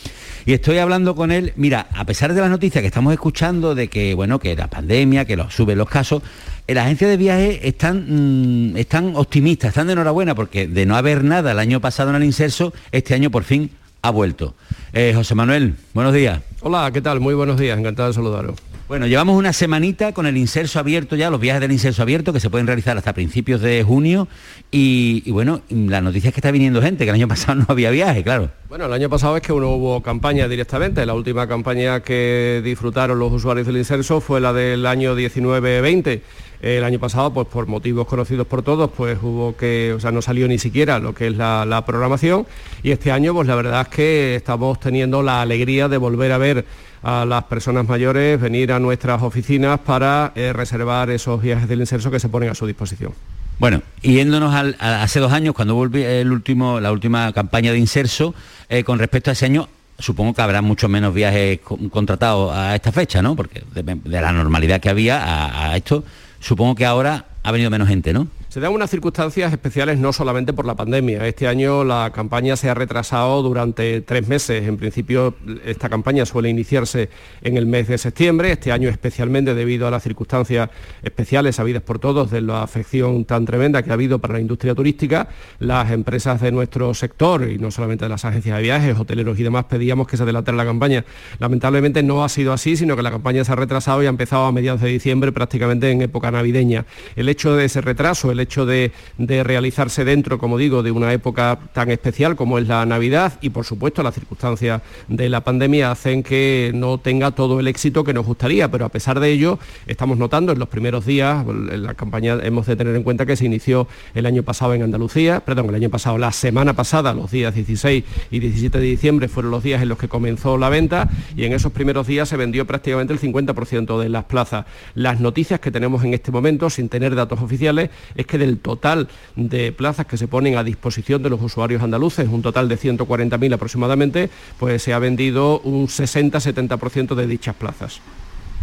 Y estoy hablando con él, mira, a pesar de las noticias que estamos escuchando de que, bueno, que la pandemia, que suben los casos, en la agencia de viajes están, mm, están optimistas, están de enhorabuena, porque de no haber nada el año pasado en el inserso, este año por fin ha vuelto. Eh, José Manuel, buenos días. Hola, ¿qué tal? Muy buenos días, encantado de saludaros. Bueno, llevamos una semanita con el inserso abierto ya, los viajes del inserso abierto que se pueden realizar hasta principios de junio y, bueno, la noticia es que está viniendo gente, que el año [laughs] pasado no había viaje, claro. Bueno, el año pasado es que no hubo campaña directamente, la última campaña que disfrutaron los usuarios del inserso fue la del año 19-20 el año pasado, pues por motivos conocidos por todos, pues hubo que, o sea, no salió ni siquiera lo que es la, programación y este año, pues la verdad es que estamos teniendo la alegría de volver a ver a las personas mayores venir a nuestras oficinas para eh, reservar esos viajes del inserso que se ponen a su disposición. Bueno, yéndonos al, hace dos años, cuando volví el último, la última campaña de inserso, eh, con respecto a ese año, supongo que habrá mucho menos viajes contratados a esta fecha, ¿no? Porque de, la normalidad que había a esto, supongo que ahora ha venido menos gente, ¿no? Se dan unas circunstancias especiales no solamente por la pandemia. Este año la campaña se ha retrasado durante tres meses. En principio esta campaña suele iniciarse en el mes de septiembre. Este año especialmente debido a las circunstancias especiales habidas por todos de la afección tan tremenda que ha habido para la industria turística, las empresas de nuestro sector y no solamente de las agencias de viajes, hoteleros y demás pedíamos que se adelantara la campaña. Lamentablemente no ha sido así, sino que la campaña se ha retrasado y ha empezado a mediados de diciembre prácticamente en época navideña. El hecho de ese retraso, el hecho de, realizarse dentro, como digo, de una época tan especial como es la Navidad y por supuesto las circunstancias de la pandemia hacen que no tenga todo el éxito que nos gustaría, pero a pesar de ello estamos notando en los primeros días, en la campaña hemos de tener en cuenta que se inició el año pasado en Andalucía, perdón, el año pasado, la semana pasada, los días 16 y 17 de diciembre fueron los días en los que comenzó la venta y en esos primeros días se vendió prácticamente el 50% de las plazas. Las noticias que tenemos en este momento, sin tener datos oficiales, es que del total de plazas que se ponen a disposición de los usuarios andaluces, un total de 140.000 aproximadamente, pues se ha vendido un 60-70% de dichas plazas.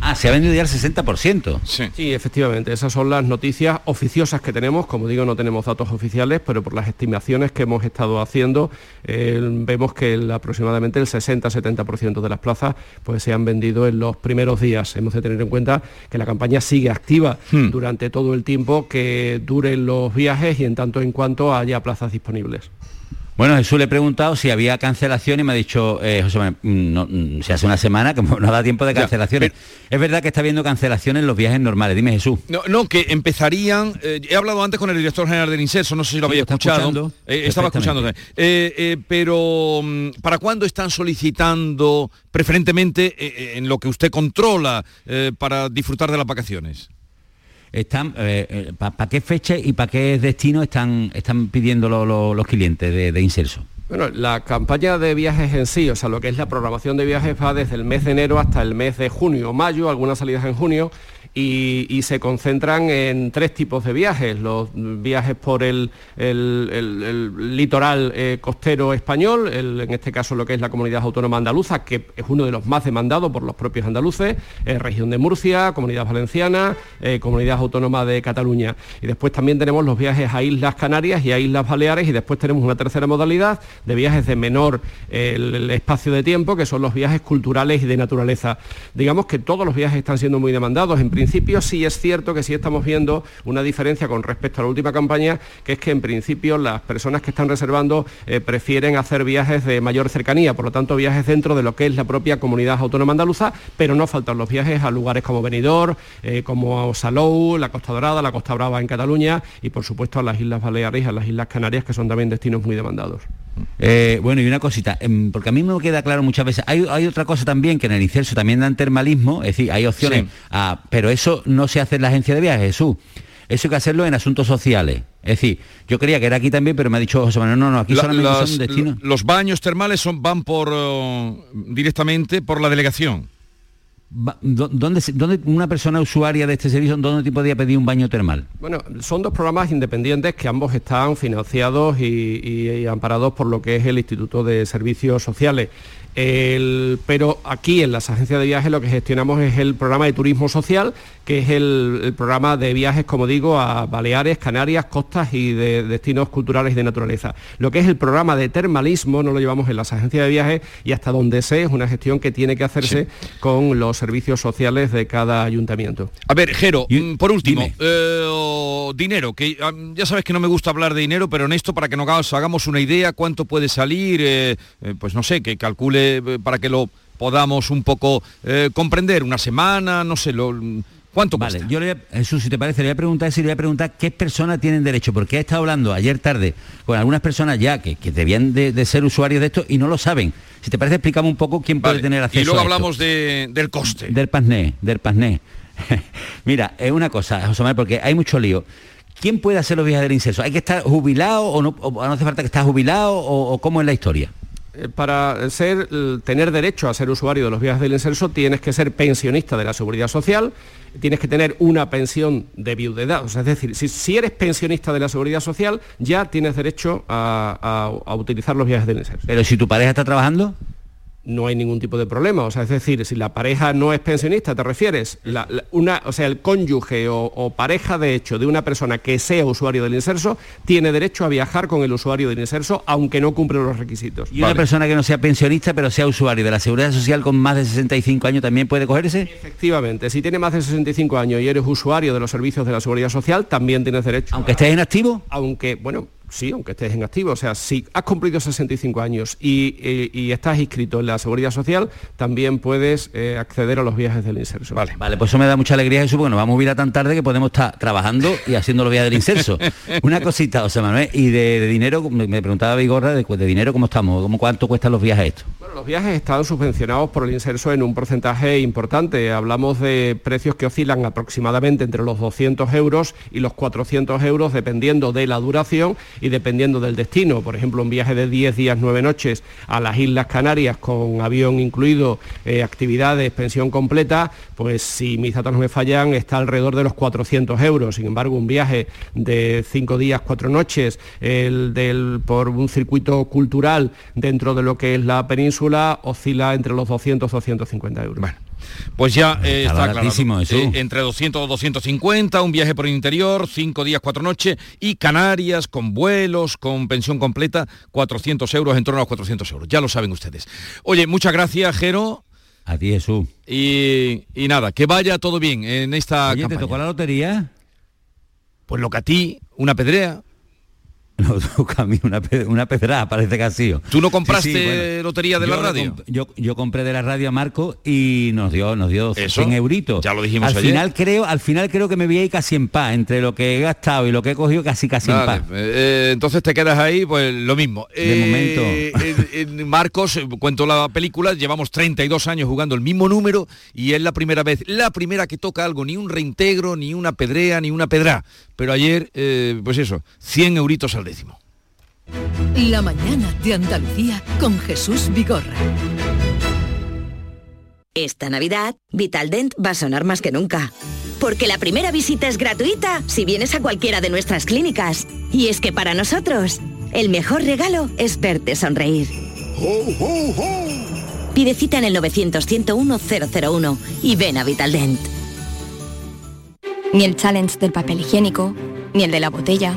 Ah, se ha vendido ya el 60%. Sí. efectivamente. Esas son las noticias oficiosas que tenemos. Como digo, no tenemos datos oficiales, pero por las estimaciones que hemos estado haciendo, eh, vemos que aproximadamente el 60-70% de las plazas pues, se han vendido en los primeros días. Hemos de tener en cuenta que la campaña sigue activa hmm. durante todo el tiempo que duren los viajes y en tanto en cuanto haya plazas disponibles. Bueno, Jesús le he preguntado si había cancelación y me ha dicho, eh, José, mm, no, mm, se hace una semana [laughs] que no da tiempo de cancelaciones. es verdad que está habiendo cancelaciones en los viajes normales. Dime, Jesús. No, no que empezarían, eh, he hablado antes con el director general del INSERSO, no sé si lo había escuchado. Eh, estaba escuchando. pero, mm, ¿para cuándo están solicitando preferentemente en lo que usted controla para disfrutar de las vacaciones? Están eh, eh, ¿para qué fecha y para qué destino están, están pidiendo los clientes de, de Inserso? Bueno, la campaña de viajes en sí, o sea, lo que es la programación de viajes va desde el mes de enero hasta el mes de junio, mayo, algunas salidas en junio y, se concentran en tres tipos de viajes. Los viajes por el, litoral eh, costero español, en este caso lo que es la comunidad autónoma andaluza, que es uno de los más demandados por los propios andaluces, eh, región de Murcia, comunidad valenciana, eh, comunidad autónoma de Cataluña. Y después también tenemos los viajes a Islas Canarias y a Islas Baleares y después tenemos una tercera modalidad de viajes de menor espacio de tiempo, que son los viajes culturales y de naturaleza. Digamos que todos los viajes están siendo muy demandados. Principio sí es cierto que sí estamos viendo una diferencia con respecto a la última campaña, que es que en principio las personas que están reservando eh, prefieren hacer viajes de mayor cercanía, por lo tanto viajes dentro de lo que es la propia comunidad autónoma andaluza, pero no faltan los viajes a lugares como Benidorm, eh, como Salou, la Costa Dorada, la Costa Brava en Cataluña y por supuesto a las Islas Baleares, a las Islas Canarias, que son también destinos muy demandados. Eh, bueno, y una cosita, em, porque a mí me queda claro muchas veces, hay, otra cosa también que en el incenso también dan termalismo, es decir, hay opciones, pero eso no se hace en la agencia de viajes, Jesús. Eso hay que hacerlo en asuntos sociales. Es decir, yo creía que era aquí también, pero me ha dicho José Manuel, no, no, aquí solamente son destinos. Los baños termales son, van por oh, directamente por la delegación. ¿Dónde, ¿Dónde, una persona usuaria de este servicio, dónde podría pedir un baño termal? Bueno, son dos programas independientes que ambos están financiados y amparados por lo que es el Instituto de Servicios Sociales pero aquí en las agencias de viajes lo que gestionamos es el programa de turismo social, que es el, programa de viajes, como digo, a Baleares, Canarias, costas y de destinos culturales y de naturaleza. Lo que es el programa de termalismo no lo llevamos en las agencias de viajes y hasta donde sé es una gestión que tiene que hacerse con los servicios sociales de cada ayuntamiento. A ver, Jero, mm, por último, eh, dinero, que ya sabes que no me gusta hablar de dinero, pero en esto para que nos hagamos una idea, cuánto puede salir, eh, eh, pues no sé, que calcule eh, para que lo podamos un poco eh, comprender, una semana, no sé, lo, ¿Cuánto vale, Yo le, Jesús, si te parece, le voy a preguntar si le voy a preguntar qué personas tienen derecho, porque he estado hablando ayer tarde con algunas personas ya que, debían de, ser usuarios de esto y no lo saben. Si te parece, explicamos un poco quién puede tener acceso. Y luego hablamos del coste. Del PASNE, del PASNE. [laughs] Mira, es una cosa, José Manuel, porque hay mucho lío. ¿Quién puede hacer los viajes del incenso? ¿Hay que estar jubilado o no, no hace falta que estar jubilado o cómo es la historia? Eh, para ser, tener derecho a ser usuario de los viajes del incenso tienes que ser pensionista de la seguridad social, tienes que tener una pensión de viudedad. O sea, es decir, si, eres pensionista de la seguridad social, ya tienes derecho a, a utilizar los viajes del incenso. Pero si tu pareja está trabajando no hay ningún tipo de problema. O sea, es decir, si la pareja no es pensionista, ¿te refieres? una, o sea, el cónyuge o, pareja de hecho de una persona que sea usuario del inserso tiene derecho a viajar con el usuario del inserso, aunque no cumple los requisitos. ¿Y una persona que no sea pensionista, pero sea usuario de la Seguridad Social con más de 65 años también puede cogerse? Efectivamente, si tiene más de 65 años y eres usuario de los servicios de la Seguridad Social, también tienes derecho. ¿Aunque estés en activo? Aunque, bueno, Sí, aunque estés en activo. O sea, si has cumplido 65 años y, estás inscrito en la Seguridad Social, también puedes eh, acceder a los viajes del inserso. Vale, vale, pues eso me da mucha alegría, Jesús, porque nos vamos a ir a tan tarde que podemos estar trabajando y haciendo los viajes del inserso. [laughs] Una cosita, José Manuel, y de, dinero, me, preguntaba Vigorra, de, de, dinero, ¿cómo estamos? ¿Cómo, ¿Cuánto cuestan los viajes estos? Bueno, los viajes están subvencionados por el inserso en un porcentaje importante. Hablamos de precios que oscilan aproximadamente entre los 200 euros y los 400 euros, dependiendo de la duración y dependiendo del destino. Por ejemplo, un viaje de 10 días, 9 noches a las Islas Canarias con avión incluido, eh, actividades, pensión completa, pues si mis datos no me fallan, está alrededor de los 400 euros. Sin embargo, un viaje de 5 días, 4 noches el del, por un circuito cultural dentro de lo que es la península oscila entre los 200 250 euros. Pues ya eh, está, claro. Eh, entre 200 o 250, un viaje por el interior, 5 días, 4 noches, y Canarias con vuelos, con pensión completa, 400 euros, en torno a los 400 euros. Ya lo saben ustedes. Oye, muchas gracias, Jero. A ti, Jesús. Y, nada, que vaya todo bien en esta Oye, ¿te tocó la lotería? Pues lo que a ti, una pedrea. [laughs] No, toca a mí una, una pedrada, parece que ha sido. ¿Tú no compraste lotería de la radio? yo, yo compré de la radio a Marco y nos dio, nos dio 100 euritos. Ya lo dijimos al Final creo, al final creo que me voy a ir casi en paz. Entre lo que he gastado y lo que he cogido, casi casi en paz. Eh, entonces te quedas ahí, pues lo mismo. De momento. Marcos, eh, cuento la película, llevamos 32 años jugando el mismo número y es la primera vez, la primera que toca algo, ni un reintegro, ni una pedrea, ni una pedra. Pero ayer, eh, pues eso, 100 euritos al la mañana de Andalucía con Jesús Vigorra. Esta Navidad, Vitaldent va a sonar más que nunca. Porque la primera visita es gratuita si vienes a cualquiera de nuestras clínicas. Y es que para nosotros, el mejor regalo es verte sonreír. Pide cita en el 900-101-001 y ven a Vitaldent. Ni el challenge del papel higiénico, ni el de la botella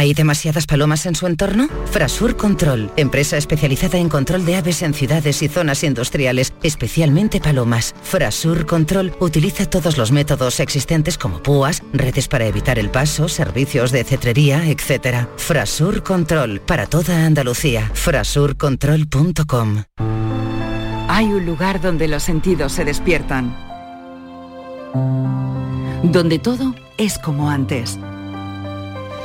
¿Hay demasiadas palomas en su entorno? Frasur Control, empresa especializada en control de aves en ciudades y zonas industriales, especialmente palomas. Frasur Control utiliza todos los métodos existentes como púas, redes para evitar el paso, servicios de cetrería, etc. Frasur Control, para toda Andalucía. Frasurcontrol.com Hay un lugar donde los sentidos se despiertan. Donde todo es como antes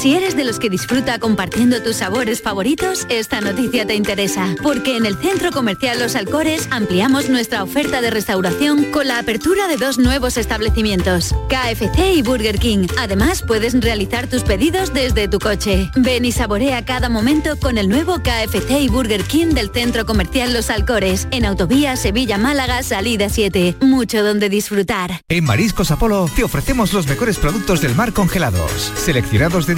Si eres de los que disfruta compartiendo tus sabores favoritos, esta noticia te interesa, porque en el Centro Comercial Los Alcores ampliamos nuestra oferta de restauración con la apertura de dos nuevos establecimientos, KFC y Burger King. Además, puedes realizar tus pedidos desde tu coche. Ven y saborea cada momento con el nuevo KFC y Burger King del Centro Comercial Los Alcores, en Autovía Sevilla-Málaga, salida 7. Mucho donde disfrutar. En Mariscos Apolo te ofrecemos los mejores productos del mar congelados, seleccionados de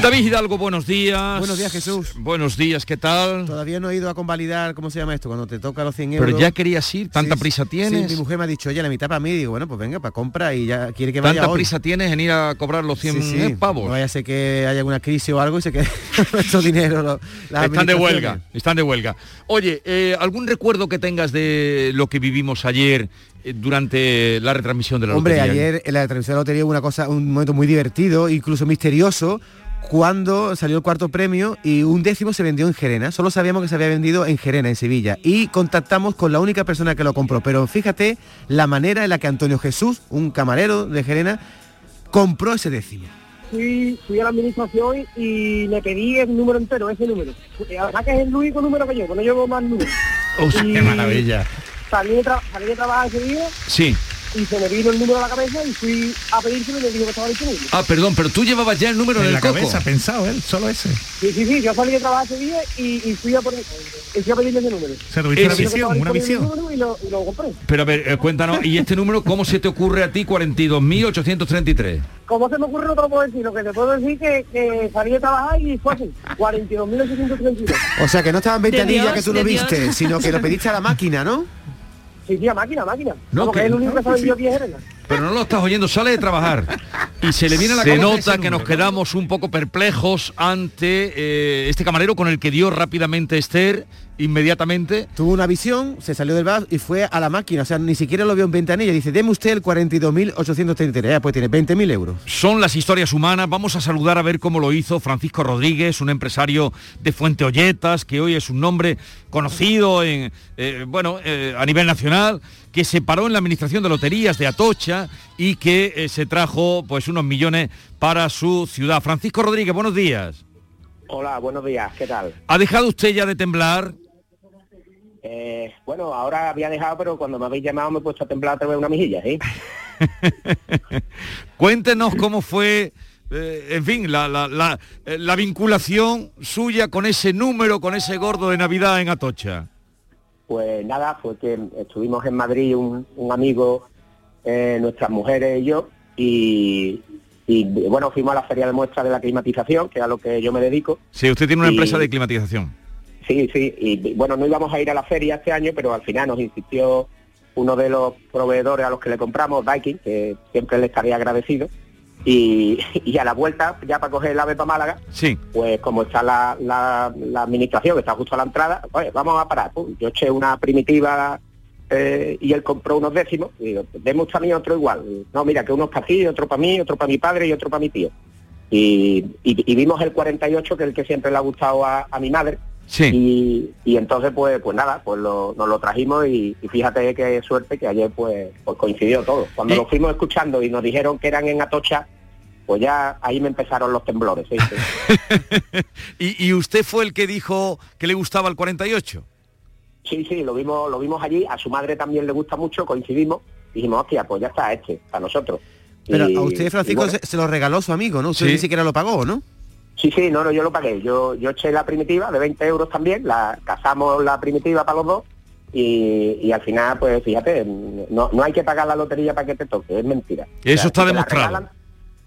[laughs] David Hidalgo, buenos días. Buenos días, Jesús. Buenos días, ¿qué tal? Todavía no he ido a convalidar, ¿cómo se llama esto? Cuando te toca los 100 euros. Pero ya querías ir, tanta Sí, prisa sí, tienes. mi mujer me ha dicho, oye, la mitad para mí. Digo, bueno, pues venga, para compra y ya quiere que vaya Tanta hoy. prisa tienes en ir a cobrar los 100 Sí, sí. pavos. No vaya a ser que haya alguna crisis o algo y se quede [laughs] nuestro dinero. lo- Están de huelga, están de huelga. Oye, eh, ¿algún recuerdo que tengas de lo que vivimos ayer eh, durante la retransmisión de la Hombre, lotería? ayer en la transmisión de la lotería hubo una cosa, un momento muy divertido, incluso misterioso, cuando salió el cuarto premio y un décimo se vendió en Gerena. Solo sabíamos que se había vendido en Gerena, en Sevilla. Y contactamos con la única persona que lo compró. Pero fíjate la manera en la que Antonio Jesús, un camarero de Gerena, compró ese décimo. fui, fui a la administración y le pedí el número entero, ese número. Y Además que es el único número que llevo, no llevo más números. [laughs] ¡Qué maravilla! salí de, tra- salí de trabajar ese día Sí. Y se me vino el número a la cabeza y fui a pedírselo y me dijo que estaba disponible. Ah, perdón, pero tú llevabas ya el número en, En el la coco. cabeza, pensado él, solo ese. Sí, sí, sí, yo salí de trabajar ese día y, y fui, a poner, y fui a pedirle ese número. Se tuviste una visión, una visión. número Y lo, y lo compré. Pero a ver, eh, cuéntanos, ¿y este número cómo se te ocurre a ti 42.833? ¿Cómo se me ocurre no te lo puedo decir? Lo que te puedo decir que, que salí de trabajar y fue así, 42.832. O sea, que no estaba en De ventanilla que tú lo viste, Dios. sino que lo pediste a la máquina, ¿no? Sí, sí, a máquina, a máquina. No, Como que- que es el único que no, sabe sí. yo 10 herenas. Pero no lo estás oyendo, sale de trabajar. Y se le viene a la Se nota que nos quedamos un poco perplejos ante eh, este camarero con el que dio rápidamente Esther inmediatamente. Tuvo una visión, se salió del bar y fue a la máquina. O sea, ni siquiera lo vio en ventanilla. Dice, deme usted el 42.833. Ya, pues tiene 20.000 euros. Son las historias humanas. Vamos a saludar a ver cómo lo hizo Francisco Rodríguez, un empresario de Fuente Olletas, que hoy es un nombre conocido en, eh, bueno, eh, a nivel nacional, que se paró en la administración de loterías de Atocha y que eh, se trajo pues unos millones para su ciudad. Francisco Rodríguez, buenos días. Hola, buenos días, ¿qué tal? ¿Ha dejado usted ya de temblar? Eh, bueno, ahora había dejado, pero cuando me habéis llamado me he puesto a temblar otra vez una mejilla, ¿sí? [laughs] Cuéntenos cómo fue, eh, en fin, la, la- la- eh, la vinculación suya con ese número, con ese gordo de Navidad en Atocha. Pues nada, fue que estuvimos en Madrid un, un amigo, eh, nuestras mujeres y yo, y, y, bueno, fuimos a la feria de muestras de la climatización, que es a lo que yo me dedico. Sí, usted tiene una Y- empresa de climatización. Sí, sí, y bueno, no íbamos a ir a la feria este año, pero al final nos insistió uno de los proveedores a los que le compramos, Viking, que siempre le estaría agradecido. Y, y a la vuelta, ya para coger el ave para Málaga, Sí. pues como está la, la- la administración, que está justo a la entrada, pues vamos a parar. Pum, Yo eché una primitiva eh, y él compró unos décimos. Y digo, a mí otro igual. Y, no, mira, que uno es para ti, otro para mí, otro para mi padre y otro para mi tío. Y, y- y vimos el 48, que es el que siempre le ha gustado a, a mi madre. Y, y entonces, pues pues nada, pues lo- nos lo trajimos y, y fíjate qué suerte que ayer pues, pues coincidió todo. Cuando lo fuimos escuchando y nos dijeron que eran en Atocha, pues ya ahí me empezaron los temblores. sí. [laughs] ¿Y, y usted fue el que dijo que le gustaba el 48? Sí, sí, lo vimos, lo vimos allí, a su madre también le gusta mucho, coincidimos, dijimos, hostia, pues ya está este, para nosotros. Pero Y- a usted, Francisco, y bueno, se, se lo regaló su amigo, ¿no? Usted Sí. ni siquiera lo pagó, ¿no? Sí, sí, no, no, yo lo pagué. Yo, yo eché la primitiva de 20 euros también, la casamos la primitiva para los dos y, y al final, pues fíjate, no, no hay que pagar la lotería para que te toque, es mentira. Eso está si te la demostrado. regalan-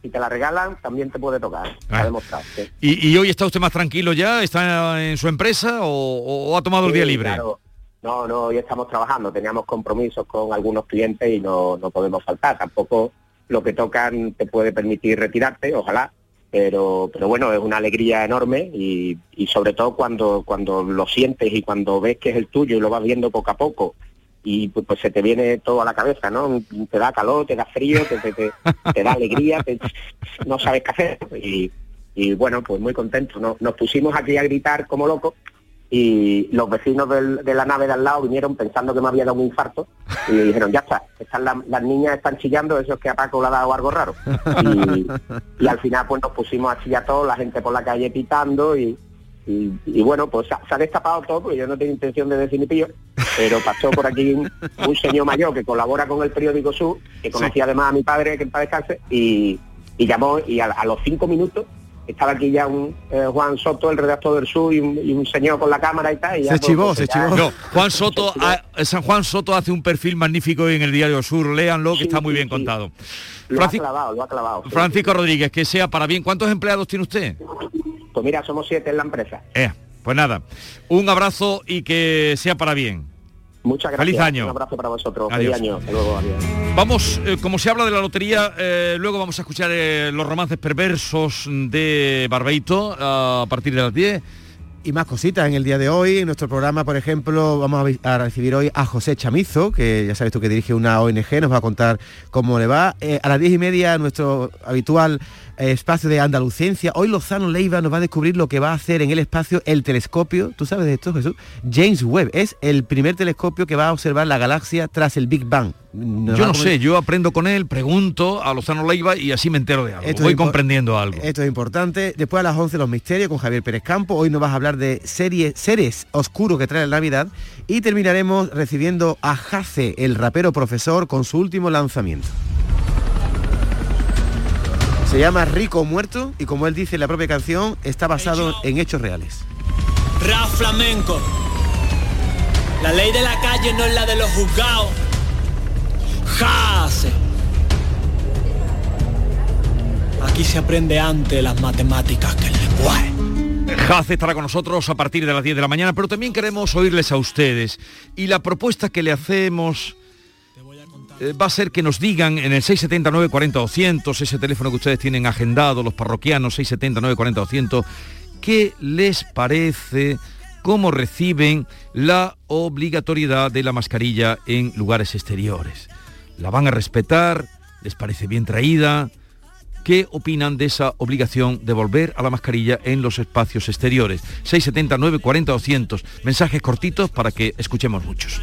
si te la regalan, también te puede tocar. Está Ah. demostrado. sí. ¿Y, y hoy está usted más tranquilo ya? ¿Está en su empresa o, o ha tomado el día libre? claro. No, no, hoy estamos trabajando, teníamos compromisos con algunos clientes y no, no podemos faltar. Tampoco lo que tocan te puede permitir retirarte, ojalá, pero, pero bueno, es una alegría enorme y, sobre todo cuando, cuando lo sientes y cuando ves que es el tuyo y lo vas viendo poco a poco y pues, pues se te viene todo a la cabeza, ¿no? Te da calor, te da frío, te, te, da alegría, no sabes qué hacer y, y bueno, pues muy contento. Nos, nos pusimos aquí a gritar como locos y los vecinos del- de la nave de al lado vinieron pensando que me había dado un infarto y dijeron, ya está, están las, las niñas están chillando, eso es que a Paco le ha dado algo raro. Y, y al final pues nos pusimos a chillar todos, la gente por la calle pitando y, y, y bueno, pues se ha, se ha destapado todo, porque yo no tengo intención de decir ni pillo, pero pasó por aquí un, un señor mayor que colabora con el periódico Sur, que conocía además a mi padre, que en paz descanse, y, y llamó y a, a los cinco minutos estaba aquí ya un eh, Juan Soto, el redactor del Sur, y un, y un señor con la cámara y tal. y ya, pues, pues, ya- No, Juan Soto, ha- San Juan Soto hace un perfil magnífico en el diario Sur, léanlo, que está muy bien contado. Lo ha clavado, lo ha clavado. sí. Francisco Rodríguez, que sea para bien. ¿Cuántos empleados tiene usted? Pues mira, somos siete en la empresa. Eh, pues nada, un abrazo y que sea para bien. Muchas gracias. Feliz año. Un abrazo para vosotros. Adiós. Feliz año. Hasta luego. Adiós. Vamos, eh, como se habla de la lotería, eh, luego vamos a escuchar eh, los romances perversos de Barbeito a partir de las 10. Y más cositas en el día de hoy. En nuestro programa, por ejemplo, vamos a recibir hoy a José Chamizo, que ya sabes tú que dirige una ONG, nos va a contar cómo le va. Eh, a las diez y media, nuestro habitual eh, espacio de Andalucencia. Hoy Lozano Leiva nos va a descubrir lo que va a hacer en el espacio el telescopio. ¿Tú sabes de esto, Jesús? James Webb es el primer telescopio que va a observar la galaxia tras el Big Bang. Yo no sé, yo aprendo con él, pregunto a Lozano Leiva y así me entero de algo. Voy comprendiendo algo. Esto es importante. Después a las 11 los misterios con Javier Pérez Campo. Hoy nos vas a hablar de series, seres oscuros que trae la Navidad. Y terminaremos recibiendo a Jace, el rapero profesor, con su último lanzamiento. Se llama Rico Muerto y como él dice en la propia canción, está basado en hechos reales. Rap flamenco. La ley de la calle no es la de los juzgados. Jase. Aquí se aprende antes las matemáticas que el lenguaje. Jace estará con nosotros a partir de las 10 de la mañana, pero también queremos oírles a ustedes. Y la propuesta que le hacemos eh, va a ser que nos digan en el 679 40 200, ese teléfono que ustedes tienen agendado, los parroquianos, 679 40 200, qué les parece, cómo reciben la obligatoriedad de la mascarilla en lugares exteriores. ¿La van a respetar? ¿Les parece bien traída? ¿Qué opinan de esa obligación de volver a la mascarilla en los espacios exteriores? 679 40 200. Mensajes cortitos para que escuchemos muchos.